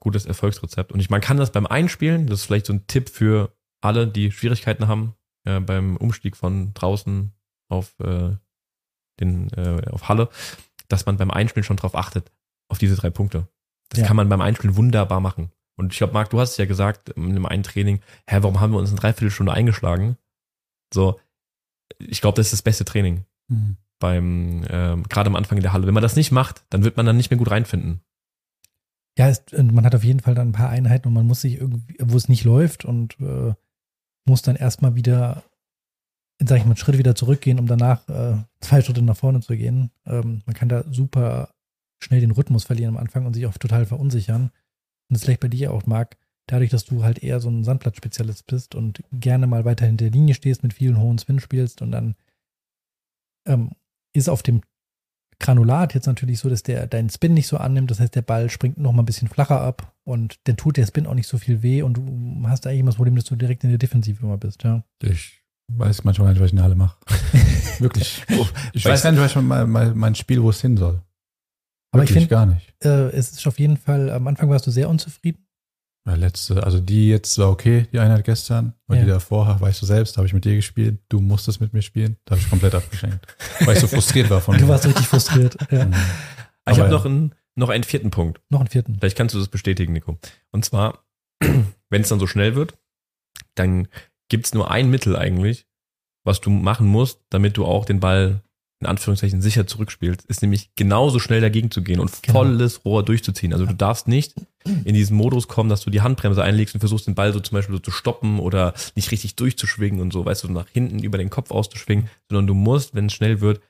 S3: gutes Erfolgsrezept. Und ich, man kann das beim Einspielen, das ist vielleicht so ein Tipp für alle, die Schwierigkeiten haben, äh, beim Umstieg von draußen auf äh, den, äh, auf Halle, dass man beim Einspielen schon drauf achtet, auf diese drei Punkte. Das
S1: Ja.
S3: kann man beim Einspielen wunderbar machen. Und ich glaube, Marc, du hast es ja gesagt in dem einen Training, hä, warum haben wir uns eine Dreiviertelstunde eingeschlagen? So, ich glaube, das ist das beste Training
S2: Mhm.
S3: beim, ähm, gerade am Anfang in der Halle. Wenn man das nicht macht, dann wird man dann nicht mehr gut reinfinden.
S1: Ja, es, man hat auf jeden Fall dann ein paar Einheiten und man muss sich irgendwie, wo es nicht läuft und äh, muss dann erstmal wieder, sag ich mal, einen Schritt wieder zurückgehen, um danach äh, zwei Schritte nach vorne zu gehen. Ähm, man kann da super schnell den Rhythmus verlieren am Anfang und sich auch total verunsichern. Und das ist vielleicht bei dir auch, Marc, dadurch, dass du halt eher so ein Sandplatzspezialist bist und gerne mal weiter hinter der Linie stehst, mit vielen hohen Spin spielst und dann ähm, ist auf dem Granulat jetzt natürlich so, dass der deinen Spin nicht so annimmt. Das heißt, der Ball springt noch mal ein bisschen flacher ab und dann tut der Spin auch nicht so viel weh und du hast eigentlich immer das Problem, dass du direkt in der Defensive immer bist, ja.
S2: Ich weiß manchmal nicht, was ich in der Halle mache. Wirklich. Ich weiß gar nicht, was mein, mein, mein Spiel, wo es hin soll.
S1: Aber ich
S2: Wirklich
S1: finde,
S2: gar nicht.
S1: äh, es ist auf jeden Fall, am Anfang warst du sehr unzufrieden.
S2: Ja, letzte, also die jetzt war okay, die Einheit gestern. Und
S1: Ja.
S2: die davor, weißt du selbst, habe ich mit dir gespielt. Du musstest mit mir spielen. Da habe ich komplett abgeschenkt. Weil ich so frustriert war von
S1: Du
S2: dir.
S1: warst richtig frustriert. Ja.
S2: Mhm.
S3: ich habe
S2: Aber-
S3: noch einen, noch einen vierten Punkt.
S1: Noch einen vierten.
S3: Vielleicht kannst du das bestätigen, Nico. Und zwar, wenn es dann so schnell wird, dann gibt's nur ein Mittel eigentlich, was du machen musst, damit du auch den Ball in Anführungszeichen sicher zurückspielst, ist nämlich genauso schnell dagegen zu gehen und
S1: Genau.
S3: volles Rohr durchzuziehen. Also du darfst nicht in diesen Modus kommen, dass du die Handbremse einlegst und versuchst den Ball so zum Beispiel so zu stoppen oder nicht richtig durchzuschwingen und so, weißt du, nach hinten über den Kopf auszuschwingen, sondern du musst, wenn es schnell wird,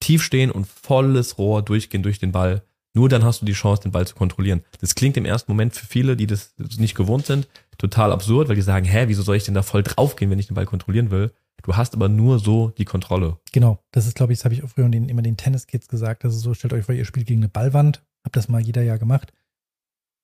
S3: tief stehen und volles Rohr durchgehen durch den Ball. Nur dann hast du die Chance, den Ball zu kontrollieren. Das klingt im ersten Moment für viele, die das nicht gewohnt sind, total absurd, weil die sagen, hä, wieso soll ich denn da voll draufgehen, wenn ich den Ball kontrollieren will? Du hast aber nur so die Kontrolle.
S1: Genau, das ist, glaube ich, das habe ich auch früher den, immer den Tennis-Kids gesagt. Also so, stellt euch vor, ihr spielt gegen eine Ballwand. Hab das mal jeder Jahr gemacht.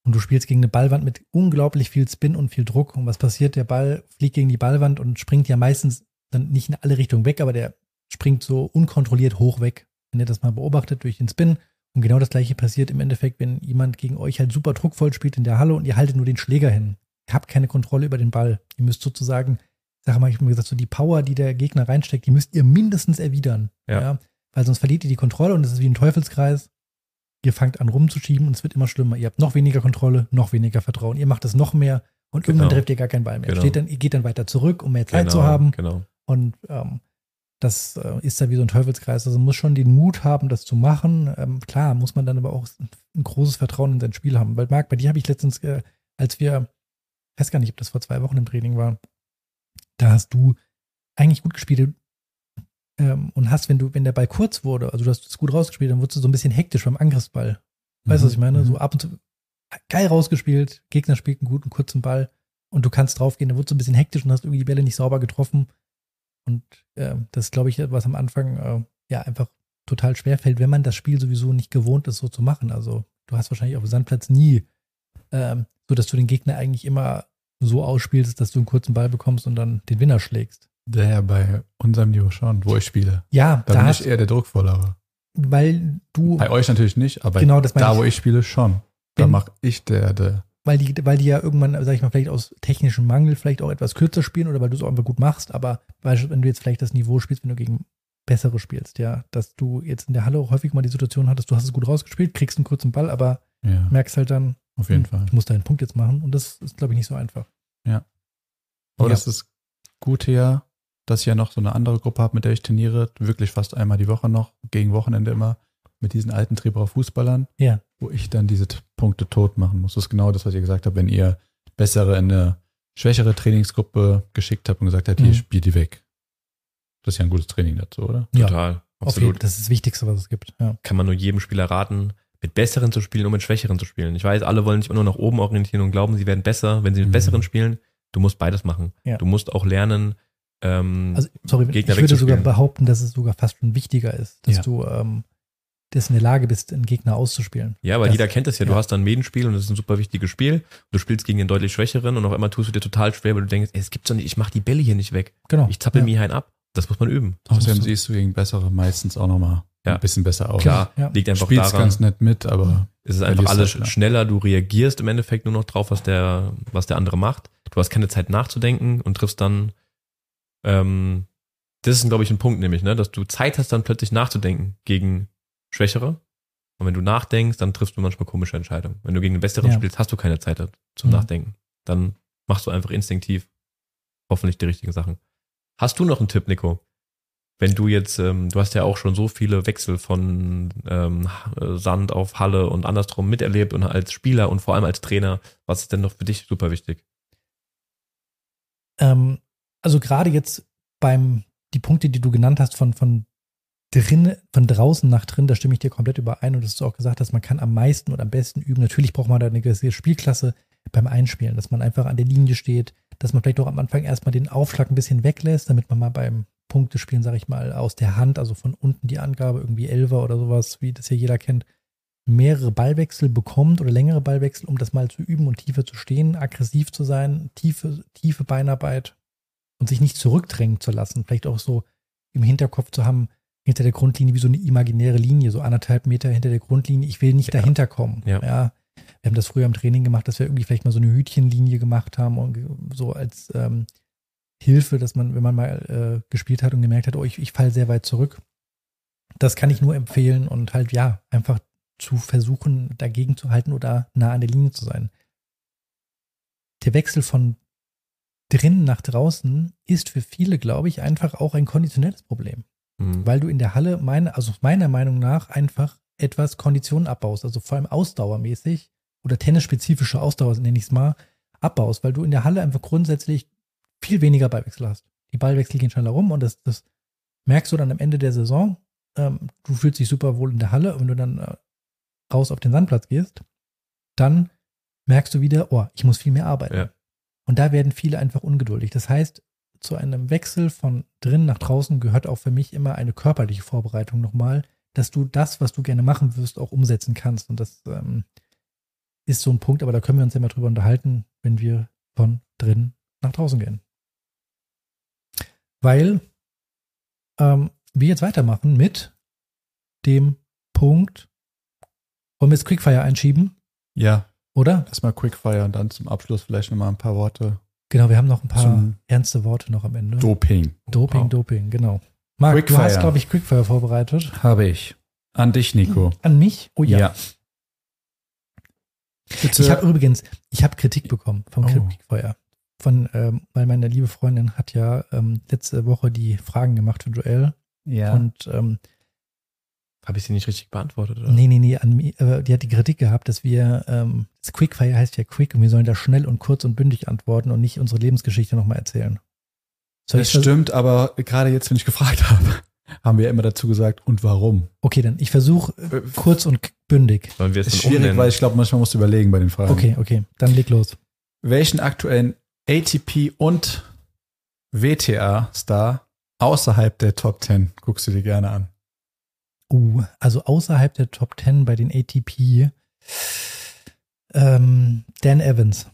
S1: Und du spielst gegen eine Ballwand mit unglaublich viel Spin und viel Druck. Und was passiert? Der Ball fliegt gegen die Ballwand und springt ja meistens dann nicht in alle Richtungen weg, aber der springt so unkontrolliert hoch weg. Wenn ihr das mal beobachtet durch den Spin. Und genau das gleiche passiert im Endeffekt, wenn jemand gegen euch halt super druckvoll spielt in der Halle und ihr haltet nur den Schläger hin. Habt keine Kontrolle über den Ball. Ihr müsst sozusagen sag mal, ich habe mir gesagt, so die Power, die der Gegner reinsteckt, die müsst ihr mindestens erwidern.
S3: Ja.
S1: Weil sonst verliert ihr die Kontrolle und es ist wie ein Teufelskreis. Ihr fangt an rumzuschieben und es wird immer schlimmer. Ihr habt noch weniger Kontrolle, noch weniger Vertrauen. Ihr macht es noch mehr und irgendwann
S3: Genau.
S1: trefft ihr gar keinen Ball mehr.
S3: Genau.
S1: Steht dann, ihr geht dann weiter zurück, um mehr Zeit
S3: genau,
S1: zu haben.
S3: Genau.
S1: Und ähm, das äh, ist da wie so ein Teufelskreis. Also man muss schon den Mut haben, das zu machen. Ähm, klar, muss man dann aber auch ein großes Vertrauen in sein Spiel haben. Weil Marc, bei dir habe ich letztens, äh, als wir, ich weiß gar nicht, ob das vor zwei Wochen im Training war, da hast du eigentlich gut gespielt ähm, und hast, wenn du, wenn der Ball kurz wurde, also du hast es gut rausgespielt, dann wurdest du so ein bisschen hektisch beim Angriffsball. Weißt du, was ich meine?
S2: Mhm.
S1: So ab und zu geil rausgespielt, Gegner spielt einen guten kurzen Ball und du kannst draufgehen, dann wurdest du ein bisschen hektisch und hast irgendwie die Bälle nicht sauber getroffen. Und ähm, das ist, glaube ich, was am Anfang äh, ja einfach total schwer fällt, wenn man das Spiel sowieso nicht gewohnt ist, so zu machen. Also du hast wahrscheinlich auf dem Sandplatz nie ähm, so, dass du den Gegner eigentlich immer so ausspielst, dass du einen kurzen Ball bekommst und dann den Winner schlägst.
S2: Der bei unserem Niveau schon, wo ich spiele.
S1: Ja,
S2: Da,
S1: da
S2: bin ich eher der Druckvollere.
S1: weil du,
S2: Bei euch natürlich nicht, aber
S1: genau
S2: da,
S1: ich.
S2: wo ich spiele, schon. Da mache ich der, der.
S1: weil die, weil die ja irgendwann, sag ich mal, vielleicht aus technischem Mangel vielleicht auch etwas kürzer spielen oder weil du es auch einfach gut machst, aber beispielsweise, wenn du jetzt vielleicht das Niveau spielst, wenn du gegen bessere spielst, ja, dass du jetzt in der Halle auch häufig mal die Situation hattest, du hast es gut rausgespielt, kriegst einen kurzen Ball, aber
S2: Ja,
S1: merkst halt dann,
S2: auf jeden
S1: hm,
S2: Fall.
S1: ich muss da einen Punkt jetzt machen und das ist, glaube ich, nicht so einfach.
S2: Aber
S1: Ja.
S2: das ist gut ja, dass ich ja noch so eine andere Gruppe habe, mit der ich trainiere, wirklich fast einmal die Woche noch, gegen Wochenende immer, mit diesen alten Trieberer Fußballern,
S1: Ja.
S2: wo ich dann diese Punkte tot machen muss. Das ist genau das, was ihr gesagt habt, wenn ihr bessere in eine schwächere Trainingsgruppe geschickt habt und gesagt habt,
S1: Mhm.
S2: hier spielt die weg. Das ist ja ein gutes Training dazu, oder?
S1: Ja,
S3: Total.
S1: Auf jeden,
S3: Absolut.
S1: das ist das Wichtigste, was es gibt. Ja.
S3: Kann man nur jedem Spieler raten, mit besseren zu spielen und mit schwächeren zu spielen. Ich weiß, alle wollen sich immer nur nach oben orientieren und glauben, sie werden besser, wenn sie mit
S2: Mhm.
S3: besseren spielen. Du musst beides machen.
S1: Ja.
S3: Du musst auch lernen, ähm,
S1: Also, sorry,
S3: Gegner
S1: ich würde sogar behaupten, dass es sogar fast schon wichtiger ist, dass
S2: Ja.
S1: du ähm, das in der Lage bist, einen Gegner auszuspielen.
S3: Ja, weil
S1: Das-
S3: jeder kennt das ja. Du
S1: ja.
S3: hast dann ein Medenspiel und das ist ein super wichtiges Spiel. Du spielst gegen den deutlich schwächeren und auf einmal tust du dir total schwer, weil du denkst, ey, es gibt's doch nicht, ich mach die Bälle hier nicht weg.
S1: Genau.
S3: Ich zappel
S1: ja.
S3: mir einen ab. Das muss man üben.
S2: Außerdem
S3: du-
S2: siehst du gegen bessere meistens auch nochmal
S3: Ja.
S2: ein bisschen besser aus.
S3: Klar,
S1: Ja.
S3: liegt einfach
S2: Spielst
S3: daran,
S2: ganz nett mit, aber
S3: es ist einfach
S2: verlierst
S3: alles
S2: halt,
S3: schneller. Du reagierst im Endeffekt nur noch drauf, was der, was der andere macht. Du hast keine Zeit nachzudenken und triffst dann, ähm, das ist, glaube ich, ein Punkt nämlich, ne, dass du Zeit hast, dann plötzlich nachzudenken gegen Schwächere. Und wenn du nachdenkst, dann triffst du manchmal komische Entscheidungen. Wenn du gegen den Besseren
S1: Ja.
S3: spielst, hast du keine Zeit zum
S1: Mhm.
S3: Nachdenken. Dann machst du einfach instinktiv hoffentlich die richtigen Sachen. Hast du noch einen Tipp, Nico? Wenn du jetzt, ähm, du hast ja auch schon so viele Wechsel von ähm, äh, Sand auf Halle und andersrum miterlebt und als Spieler und vor allem als Trainer, was ist denn noch für dich super wichtig?
S1: Ähm, also gerade jetzt beim, die Punkte, die du genannt hast, von, von drin, von draußen nach drin, da stimme ich dir komplett überein und dass du auch gesagt hast, man kann am meisten oder am besten üben. Natürlich braucht man da eine gewisse Spielklasse beim Einspielen, dass man einfach an der Linie steht, dass man vielleicht auch am Anfang erstmal den Aufschlag ein bisschen weglässt, damit man mal beim Punkte spielen, sage ich mal, aus der Hand, also von unten die Angabe, irgendwie Elfer oder sowas, wie das ja jeder kennt, mehrere Ballwechsel bekommt oder längere Ballwechsel, um das mal zu üben und tiefer zu stehen, aggressiv zu sein, tiefe, tiefe Beinarbeit und sich nicht zurückdrängen zu lassen. Vielleicht auch so im Hinterkopf zu haben, hinter der Grundlinie wie so eine imaginäre Linie, so anderthalb Meter hinter der Grundlinie. Ich will nicht
S3: Ja.
S1: dahinter kommen.
S3: Ja.
S1: ja. Wir haben das früher im Training gemacht, dass wir irgendwie vielleicht mal so eine Hütchenlinie gemacht haben und so als ähm, Hilfe, dass man, wenn man mal äh, gespielt hat und gemerkt hat, oh, ich, ich falle sehr weit zurück. Das kann ich nur empfehlen und halt ja, einfach zu versuchen, dagegen zu halten oder nah an der Linie zu sein. Der Wechsel von drinnen nach draußen ist für viele, glaube ich, einfach auch ein konditionelles Problem
S3: Mhm.
S1: weil du in der Halle, meine, also meiner Meinung nach, einfach etwas Konditionen abbaust, also vor allem ausdauermäßig oder tennisspezifische Ausdauer, nenne ich es mal, abbaust, weil du in der Halle einfach grundsätzlich viel weniger Ballwechsel hast. Die Ballwechsel gehen schneller rum und das, das merkst du dann am Ende der Saison. Ähm, du fühlst dich super wohl in der Halle und wenn du dann äh, raus auf den Sandplatz gehst, dann merkst du wieder, oh, ich muss viel mehr arbeiten.
S3: Ja.
S1: Und da werden viele einfach ungeduldig. Das heißt, zu einem Wechsel von drinnen nach draußen gehört auch für mich immer eine körperliche Vorbereitung nochmal, dass du das, was du gerne machen wirst, auch umsetzen kannst. Und das ähm, ist so ein Punkt, aber da können wir uns ja mal drüber unterhalten, wenn wir von drinnen nach draußen gehen. Weil ähm, wir jetzt weitermachen mit dem Punkt, wollen wir jetzt Quickfire einschieben,
S2: Ja,
S1: oder?
S2: erstmal Quickfire und dann zum Abschluss vielleicht nochmal ein paar Worte.
S1: Genau, wir haben noch ein paar ernste Worte noch am Ende.
S2: Doping.
S1: Doping,
S3: Wow.
S1: Doping, genau. Marc, du
S2: Quickfire.
S1: hast, glaube ich, Quickfire vorbereitet.
S2: Habe ich. An dich, Nico.
S1: An mich? Oh ja.
S2: ja.
S1: Ich habe übrigens, ich habe Kritik bekommen vom
S2: Oh.
S1: Quickfire. Von, ähm, weil meine liebe Freundin hat ja ähm, letzte Woche die Fragen gemacht für Joel.
S2: ja.
S1: Und ähm,
S3: Habe ich sie nicht richtig beantwortet? Oder?
S1: nee, nee, nee, an äh, die hat die Kritik gehabt, dass wir, ähm, das Quickfire heißt ja quick und wir sollen da schnell und kurz und bündig antworten und nicht unsere Lebensgeschichte nochmal erzählen. Soll
S2: das stimmt, aber gerade jetzt, wenn ich gefragt habe, haben wir immer dazu gesagt, und warum?
S1: Okay, dann ich versuche
S2: Äh,
S1: kurz und bündig.
S3: Sollen wir es
S2: schwierig,
S3: umnennen?
S2: weil ich glaube, manchmal musst du überlegen bei den Fragen.
S1: Okay, okay, dann leg los.
S2: Welchen aktuellen ATP und WTA-Star außerhalb der Top 10 guckst du dir gerne an?
S1: Uh, also außerhalb der Top 10 bei den ATP ähm, Dan Evans,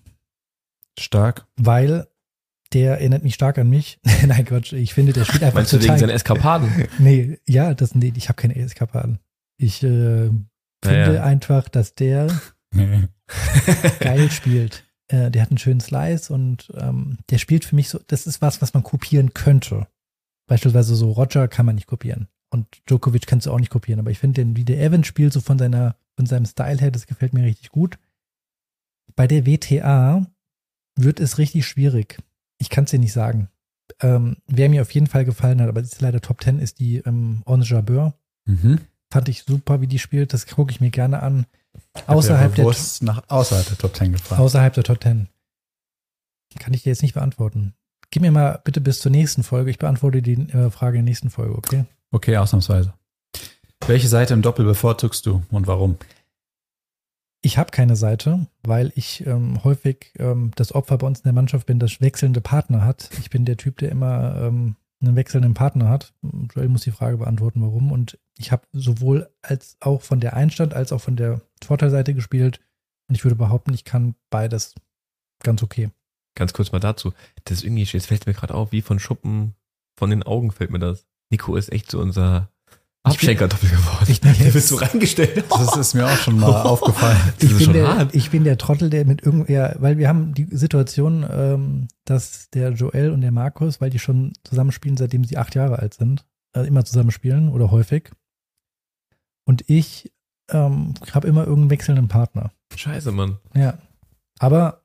S2: Stark.
S1: weil der erinnert mich stark an mich. Nein, Quatsch, ich finde, der spielt einfach
S3: Meinst du wegen
S1: total.
S3: seinen Eskapaden?
S1: nee, ja, das, nee, ich habe keine Eskapaden. Ich äh, finde
S3: Naja.
S1: einfach, dass der geil spielt. Äh, der hat einen schönen Slice und ähm, der spielt für mich so, das ist was, was man kopieren könnte. Beispielsweise so Roger kann man nicht kopieren. Und Djokovic kannst du auch nicht kopieren. Aber ich finde, wie der Evans spielt, so von seiner, von seinem Style her, das gefällt mir richtig gut. Bei der WTA wird es richtig schwierig. Ich kann es dir nicht sagen. Ähm, wer mir auf jeden Fall gefallen hat, aber ist leider Top 10, ist die ähm, Ons Jabeur.
S2: mhm.
S1: Fand ich super, wie die spielt. Das gucke ich mir gerne an. Außerhalb der,
S2: nach außerhalb der Top 10 gefahren.
S1: außerhalb der Top 10. Kann ich dir jetzt nicht beantworten. Gib mir mal bitte bis zur nächsten Folge. Ich beantworte die äh, Frage in der nächsten Folge, okay?
S2: Okay, ausnahmsweise. Welche Seite im Doppel bevorzugst du und warum?
S1: Ich habe keine Seite, weil ich ähm, häufig ähm, das Opfer bei uns in der Mannschaft bin, das wechselnde Partner hat. Ich bin der Typ, der immer ähm, einen wechselnden Partner hat. Joel muss die Frage beantworten, warum. Und ich habe sowohl als auch von der Einstand als auch von der Vorteilseite gespielt. Und ich würde behaupten, ich kann beides ganz okay.
S3: Ganz kurz mal dazu. Das irgendwie, jetzt fällt mir gerade auf, wie von Schuppen von den Augen fällt mir das. Nico ist echt so unser
S1: Ich bin-
S3: Abschenkerdoppel geworden.
S1: Ich bin
S3: Der bist so reingestellt.
S2: Das ist mir auch schon mal aufgefallen.
S3: Das
S1: Ich bin,
S3: schon
S1: der, ich bin der Trottel, der mit irgend, ja, weil wir haben die Situation, ähm, dass der Joel und der Markus, weil die schon zusammenspielen, seitdem sie acht Jahre alt sind, äh, immer zusammenspielen oder häufig. Und ich ähm, habe immer irgendeinen wechselnden Partner.
S3: Scheiße, Mann.
S1: Ja. Aber,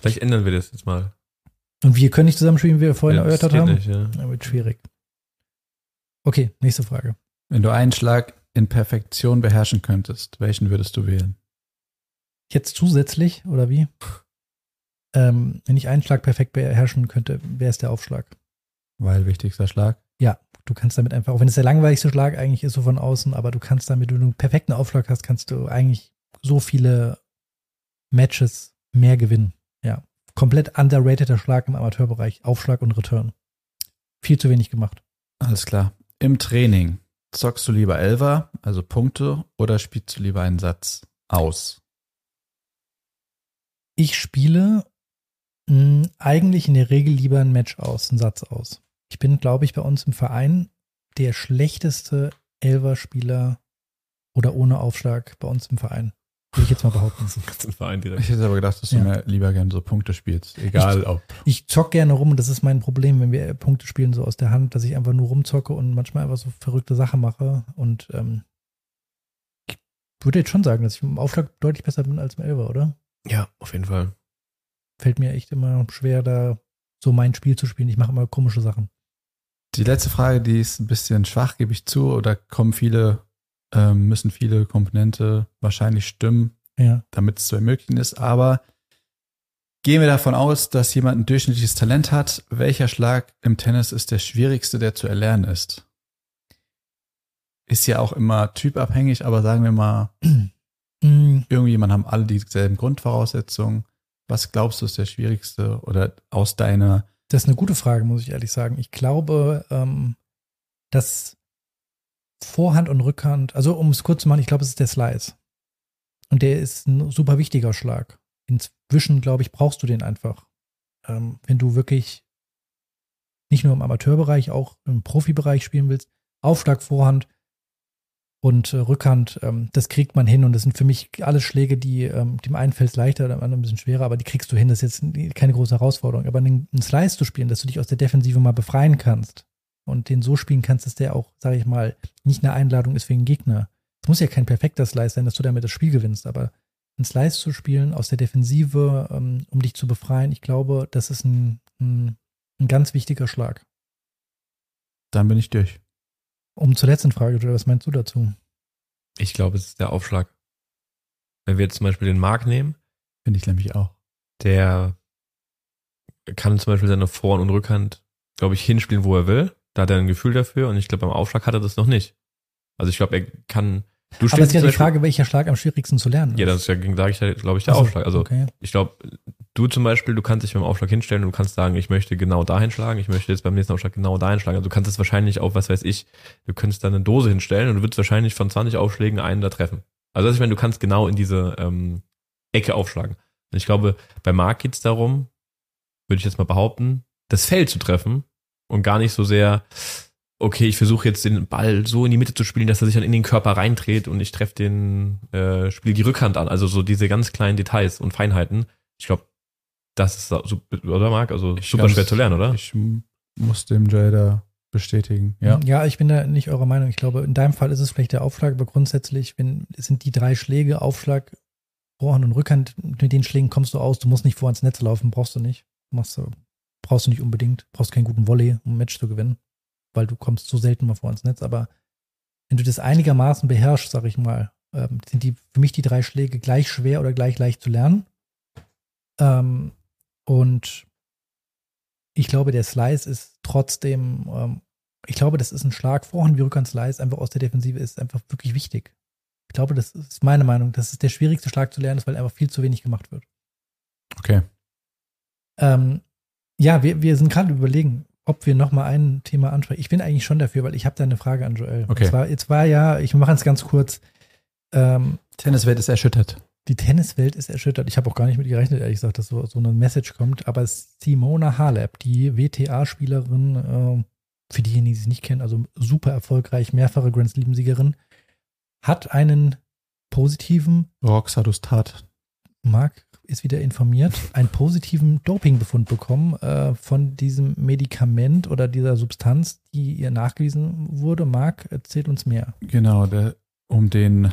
S3: Vielleicht ändern wir das jetzt mal.
S1: und wir können nicht zusammenspielen, wie wir vorhin
S3: Ja, das
S1: erörtert
S3: geht
S1: haben.
S3: Nicht, ja.
S1: Ja, wird schwierig. Okay, nächste Frage.
S2: Wenn du einen Schlag in Perfektion beherrschen könntest, welchen würdest du wählen?
S1: Jetzt zusätzlich, oder wie? Ähm, wenn ich einen Schlag perfekt beherrschen könnte, wäre es der Aufschlag.
S2: Weil wichtigster Schlag.
S1: Du kannst damit einfach, auch wenn es der langweiligste Schlag eigentlich ist, so von außen, aber du kannst damit, wenn du einen perfekten Aufschlag hast, kannst du eigentlich so viele Matches mehr gewinnen. Ja. Komplett underrateder Schlag im Amateurbereich. Aufschlag und Return. Viel zu wenig gemacht.
S2: Alles klar. Im Training zockst du lieber Elfer, also Punkte, oder spielst du lieber einen Satz aus?
S1: Ich spiele mh, eigentlich in der Regel lieber ein Match aus, einen Satz aus. Ich bin, glaube ich, bei uns im Verein der schlechteste Elver-Spieler oder ohne Aufschlag bei uns im Verein. Würde ich jetzt mal behaupten.
S2: Ich hätte aber gedacht, dass du
S1: Ja.
S2: mir lieber gerne so Punkte spielst. Egal ob.
S1: Ich zock gerne rum und das ist mein Problem, wenn wir Punkte spielen so aus der Hand, dass ich einfach nur rumzocke und manchmal einfach so verrückte Sachen mache. Und ähm, ich würde jetzt schon sagen, dass ich im Aufschlag deutlich besser bin als im Elver, oder?
S3: Ja, auf jeden Fall.
S1: Fällt mir echt immer schwer, da so mein Spiel zu spielen. Ich mache immer komische Sachen.
S2: Die letzte Frage, die ist ein bisschen schwach, gebe ich zu, oder kommen viele, ähm, müssen viele Komponente wahrscheinlich stimmen,
S1: Ja.
S2: damit es zu ermöglichen ist. Aber gehen wir davon aus, dass jemand ein durchschnittliches Talent hat. Welcher Schlag im Tennis ist der schwierigste, der zu erlernen ist? Ist ja auch immer typabhängig, aber sagen wir mal,
S1: Mm,
S2: irgendjemand haben alle dieselben Grundvoraussetzungen. Was glaubst du ist der schwierigste oder aus deiner
S1: Das ist eine gute Frage, muss ich ehrlich sagen. Ich glaube, ähm, dass Vorhand und Rückhand, also um es kurz zu machen, ich glaube, es ist der Slice. Und der ist ein super wichtiger Schlag. Inzwischen, glaube ich, brauchst du den einfach. Ähm, wenn du wirklich nicht nur im Amateurbereich, auch im Profibereich spielen willst, Aufschlag, Vorhand und äh, Rückhand, ähm, das kriegt man hin. Und das sind für mich alle Schläge, die ähm, dem einen fällt leichter, dem anderen ein bisschen schwerer, aber die kriegst du hin. Das ist jetzt keine große Herausforderung. Aber einen, einen Slice zu spielen, dass du dich aus der Defensive mal befreien kannst und den so spielen kannst, dass der auch, sage ich mal, nicht eine Einladung ist für den Gegner. Es muss ja kein perfekter Slice sein, dass du damit das Spiel gewinnst, aber einen Slice zu spielen aus der Defensive, ähm, um dich zu befreien, ich glaube, das ist ein, ein, ein ganz wichtiger Schlag.
S2: Dann bin ich durch.
S1: Um zur letzten Frage, Joel, was meinst du dazu?
S3: Ich glaube, es ist der Aufschlag. Wenn wir jetzt zum Beispiel den Mark nehmen,
S2: Finde ich nämlich auch.
S3: der kann zum Beispiel seine Vor- und Rückhand, glaube ich, hinspielen, wo er will. Da hat er ein Gefühl dafür und ich glaube, beim Aufschlag hat er das noch nicht. Also ich glaube, er kann. Du
S1: Aber es ist ja die Frage, welcher Schlag am schwierigsten zu lernen ist.
S3: Ja, das ist ja, sage ich, glaube ich, der
S1: Ach so,
S3: Aufschlag. Also
S1: okay.
S3: ich glaube, du zum Beispiel, du kannst dich beim Aufschlag hinstellen und du kannst sagen, ich möchte genau dahin schlagen, ich möchte jetzt beim nächsten Aufschlag genau dahin schlagen. Also du kannst es wahrscheinlich auch, was weiß ich, du könntest da eine Dose hinstellen und du würdest wahrscheinlich von 20 Aufschlägen einen da treffen. Also ich meine, du kannst genau in diese ähm, Ecke aufschlagen. Und ich glaube, bei Marc geht es darum, würde ich jetzt mal behaupten, das Feld zu treffen und gar nicht so sehr, okay, ich versuche jetzt den Ball so in die Mitte zu spielen, dass er sich dann in den Körper reindreht und ich treffe den, äh, spiele die Rückhand an. Also so diese ganz kleinen Details und Feinheiten. Ich glaube, das ist so, oder Marc? Also
S2: Ich
S3: super schwer zu lernen, oder?
S2: Ich muss dem Jay da bestätigen. Ja.
S1: ja, ich bin da nicht eurer Meinung. Ich glaube, in deinem Fall ist es vielleicht der Aufschlag, aber grundsätzlich, wenn es sind die drei Schläge, Aufschlag, Vorhand und Rückhand, mit den Schlägen kommst du aus. Du musst nicht vor ins Netz laufen, brauchst du nicht. Machst du, brauchst du nicht unbedingt. Brauchst keinen guten Volley, um ein Match zu gewinnen, weil du kommst so selten mal vor ins Netz. Aber wenn du das einigermaßen beherrschst, sag ich mal, ähm, sind die für mich die drei Schläge gleich schwer oder gleich leicht zu lernen. Ähm, und ich glaube, der Slice ist trotzdem, ähm, ich glaube, das ist ein Schlag Vorhand wie Rückhand Slice, einfach aus der Defensive ist einfach wirklich wichtig. Ich glaube, das ist meine Meinung. Das ist der schwierigste Schlag zu lernen, ist, weil einfach viel zu wenig gemacht wird.
S2: Okay.
S1: Ähm, ja, wir, wir sind gerade überlegen, ob wir noch mal ein Thema ansprechen. Ich bin eigentlich schon dafür, weil ich habe da eine Frage an Joel.
S2: Okay.
S1: Zwar, jetzt war ja, ich mache es ganz kurz, ähm,
S2: Tenniswelt ist erschüttert.
S1: die Tenniswelt ist erschüttert. Ich habe auch gar nicht mit gerechnet, ehrlich gesagt, dass so, so eine Message kommt. Aber Simona Halep, die WTA-Spielerin, äh, für diejenigen, die sie nicht kennen, also super erfolgreich, mehrfache Grand Slam-Siegerin, hat einen positiven,
S2: Roxadustat.
S1: Marc ist wieder informiert, einen positiven Dopingbefund bekommen äh, von diesem Medikament oder dieser Substanz, die ihr nachgewiesen wurde. Marc, erzählt uns mehr.
S2: Genau, der, um den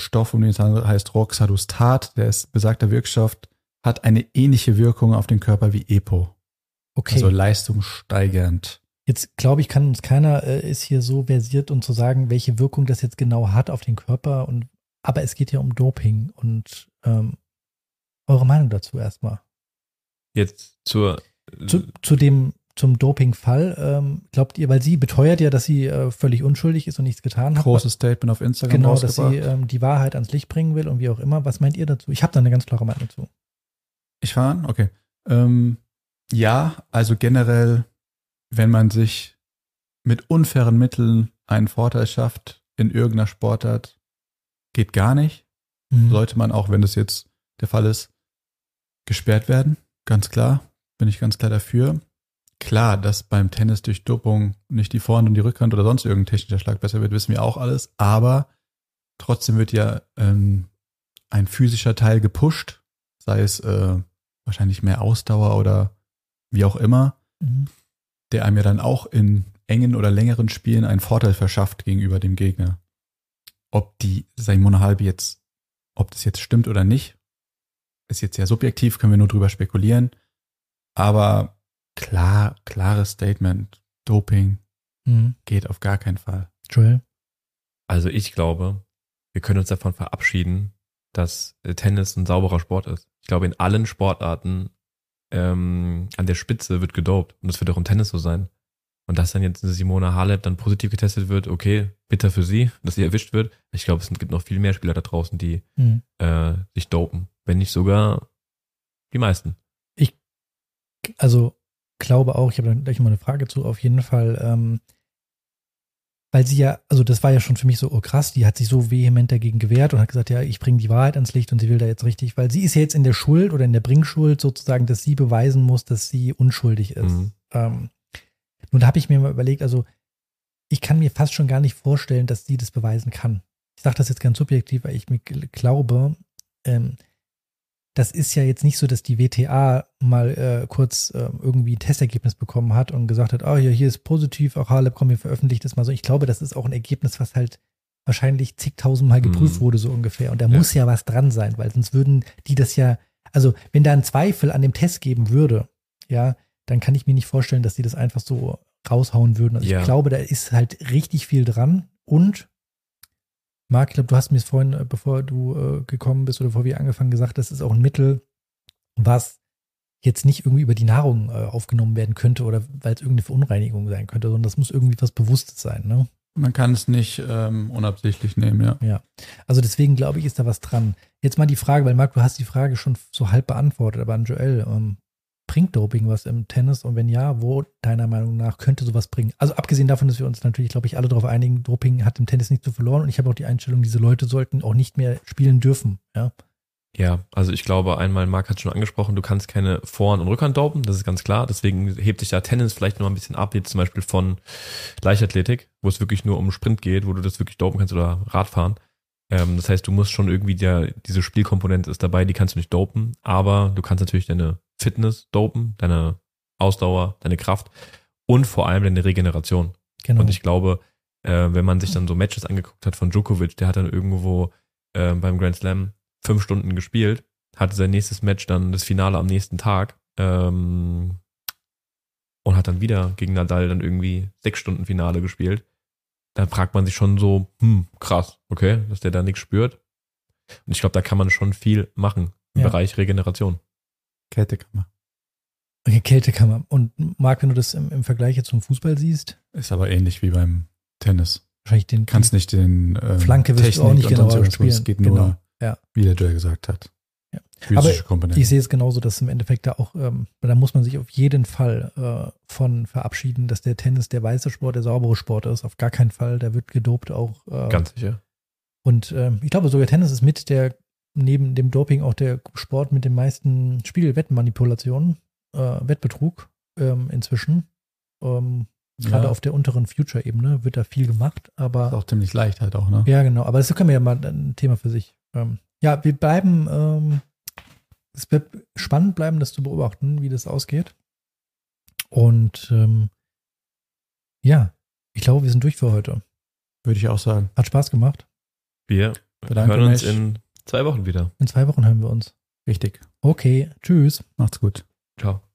S2: Stoff, um den es handelt, heißt Roxadustat. Der ist besagter Wirkstoff, hat eine ähnliche Wirkung auf den Körper wie EPO.
S1: Okay.
S2: Also leistungssteigernd.
S1: Jetzt glaube ich, kann uns keiner äh, ist hier so versiert und zu sagen, welche Wirkung das jetzt genau hat auf den Körper. Und aber es geht ja um Doping und ähm, eure Meinung dazu erstmal.
S3: Jetzt zur
S1: Zu, zu dem zum Dopingfall ähm, glaubt ihr, weil sie beteuert ja, dass sie äh, völlig unschuldig ist und nichts getan hat.
S2: Großes Statement auf Instagram
S1: genau, dass sie ähm, die Wahrheit ans Licht bringen will und wie auch immer. Was meint ihr dazu? Ich habe da eine ganz klare Meinung zu.
S2: Ich fange an? Okay. Ähm, ja, also generell, wenn man sich mit unfairen Mitteln einen Vorteil schafft in irgendeiner Sportart, geht gar nicht.
S1: Mhm.
S2: Sollte man auch, wenn das jetzt der Fall ist, gesperrt werden. Ganz klar. Bin ich ganz klar dafür. Klar, dass beim Tennis durch Dopung nicht die Vorhand und die Rückhand oder sonst irgendein technischer Schlag besser wird, wissen wir auch alles. Aber trotzdem wird ja ähm, ein physischer Teil gepusht, sei es äh, wahrscheinlich mehr Ausdauer oder wie auch immer,
S1: Mhm.
S2: der einem ja dann auch in engen oder längeren Spielen einen Vorteil verschafft gegenüber dem Gegner. Ob die Simone Halbe jetzt, ob das jetzt stimmt oder nicht, ist jetzt sehr subjektiv, können wir nur drüber spekulieren. Aber klar, klares Statement, Doping
S1: Mhm.
S2: geht auf gar keinen Fall.
S1: Joel?
S3: Also ich glaube, wir können uns davon verabschieden, dass äh, Tennis ein sauberer Sport ist. Ich glaube, in allen Sportarten ähm, an der Spitze wird gedopt. Und das wird auch im Tennis so sein. Und dass dann jetzt eine Simona Halep dann positiv getestet wird, okay, bitter für sie, dass sie erwischt wird. Ich glaube, es gibt noch viel mehr Spieler da draußen, die
S1: Mhm.
S3: äh, sich dopen. Wenn nicht sogar die meisten.
S1: also glaube auch, ich habe da gleich mal eine Frage zu, auf jeden Fall, ähm, weil sie ja, also das war ja schon für mich so, oh krass, die hat sich so vehement dagegen gewehrt und hat gesagt, ja, ich bringe die Wahrheit ans Licht und sie will da jetzt richtig, weil sie ist ja jetzt in der Schuld oder in der Bringschuld sozusagen, dass sie beweisen muss, dass sie unschuldig ist.
S3: Mhm.
S1: Ähm, nun habe ich mir mal überlegt, also ich kann mir fast schon gar nicht vorstellen, dass sie das beweisen kann. Ich sage das jetzt ganz subjektiv, weil ich mir gl- glaube, ähm, das ist ja jetzt nicht so, dass die WTA mal äh, kurz äh, irgendwie ein Testergebnis bekommen hat und gesagt hat, oh ja, hier ist positiv, auch Halep, komm, wir veröffentlichen das mal so. Ich glaube, das ist auch ein Ergebnis, was halt wahrscheinlich zigtausendmal geprüft
S3: Mhm.
S1: wurde, so ungefähr. Und da
S3: Ja.
S1: muss ja was dran sein, weil sonst würden die das ja, also wenn da ein Zweifel an dem Test geben würde, ja, dann kann ich mir nicht vorstellen, dass die das einfach so raushauen würden. Also
S3: Ja.
S1: ich glaube, da ist halt richtig viel dran. Und Marc, ich glaube, du hast mir es vorhin, äh, bevor du äh, gekommen bist oder bevor wir angefangen gesagt, das ist auch ein Mittel, was jetzt nicht irgendwie über die Nahrung äh, aufgenommen werden könnte oder weil es irgendeine Verunreinigung sein könnte, sondern das muss irgendwie was Bewusstes sein. Ne?
S2: Man kann es nicht ähm, unabsichtlich nehmen, ja.
S1: Also deswegen glaube ich, ist da was dran. Jetzt mal die Frage, weil Marc, du hast die Frage schon so halb beantwortet, aber an Joel, ähm, bringt Doping was im Tennis? Und wenn ja, wo deiner Meinung nach könnte sowas bringen? Also abgesehen davon, dass wir uns natürlich, glaube ich, alle darauf einigen, Doping hat im Tennis nicht so verloren und ich habe auch die Einstellung, diese Leute sollten auch nicht mehr spielen dürfen. Ja,
S3: Ja, also ich glaube, einmal, Marc hat schon angesprochen, du kannst keine Vorhand- und Rückhand dopen, das ist ganz klar. Deswegen hebt sich da Tennis vielleicht noch ein bisschen ab, jetzt zum Beispiel von Leichtathletik, wo es wirklich nur um Sprint geht, wo du das wirklich dopen kannst oder Radfahren. Ähm, das heißt, du musst schon irgendwie, der, diese Spielkomponente ist dabei, die kannst du nicht dopen, aber du kannst natürlich deine Fitness dopen, deine Ausdauer, deine Kraft und vor allem deine Regeneration.
S1: genau.
S3: Und ich glaube, äh, wenn man sich dann so Matches angeguckt hat von Djokovic, der hat dann irgendwo äh, beim Grand Slam fünf Stunden gespielt, hatte sein nächstes Match dann das Finale am nächsten Tag ähm, und hat dann wieder gegen Nadal dann irgendwie sechs Stunden Finale gespielt. Da fragt man sich schon so, hm, krass, okay, dass der da nichts spürt. Und ich glaube, da kann man schon viel machen im
S1: Ja.
S3: Bereich Regeneration.
S2: Kältekammer.
S1: Okay, Kältekammer. Und Marc, wenn du das im, im Vergleich jetzt zum Fußball siehst,
S2: Ist aber ähnlich wie beim Tennis.
S1: wahrscheinlich den
S2: Kannst nicht den ähm,
S1: Flanke wirst du auch nicht genau
S2: irgendwas tun. Es
S1: spielen.
S2: geht nur,
S1: Genau. Ja.
S2: wie der Joel gesagt hat.
S1: Ja.
S2: Physische Komponente.
S1: Ich sehe es genauso, dass im Endeffekt da auch, ähm, da muss man sich auf jeden Fall äh, von verabschieden, dass der Tennis der weiße Sport, der saubere Sport ist. Auf gar keinen Fall. Da wird gedopt auch. Äh,
S3: Ganz sicher.
S1: Und ähm, ich glaube sogar Tennis ist mit der, neben dem Doping auch der Sport mit den meisten Spielwettmanipulationen, äh, Wettbetrug ähm, inzwischen. Ähm, Gerade
S2: ja,
S1: auf der unteren Future-Ebene wird da viel gemacht, aber
S2: ist auch ziemlich leicht halt auch, ne?
S1: ja, genau. Aber das können wir ja mal ein Thema für sich. Ähm, ja, wir bleiben, ähm, es wird spannend bleiben, das zu beobachten, wie das ausgeht. Und ähm, ja, ich glaube, wir sind durch für heute.
S2: Würde ich auch sagen.
S1: Hat Spaß gemacht.
S3: Wir
S2: Bedanke
S3: hören uns
S2: mich.
S3: in zwei Wochen wieder.
S1: In zwei Wochen hören wir uns.
S2: Richtig.
S1: Okay, tschüss.
S2: Macht's gut.
S3: Ciao.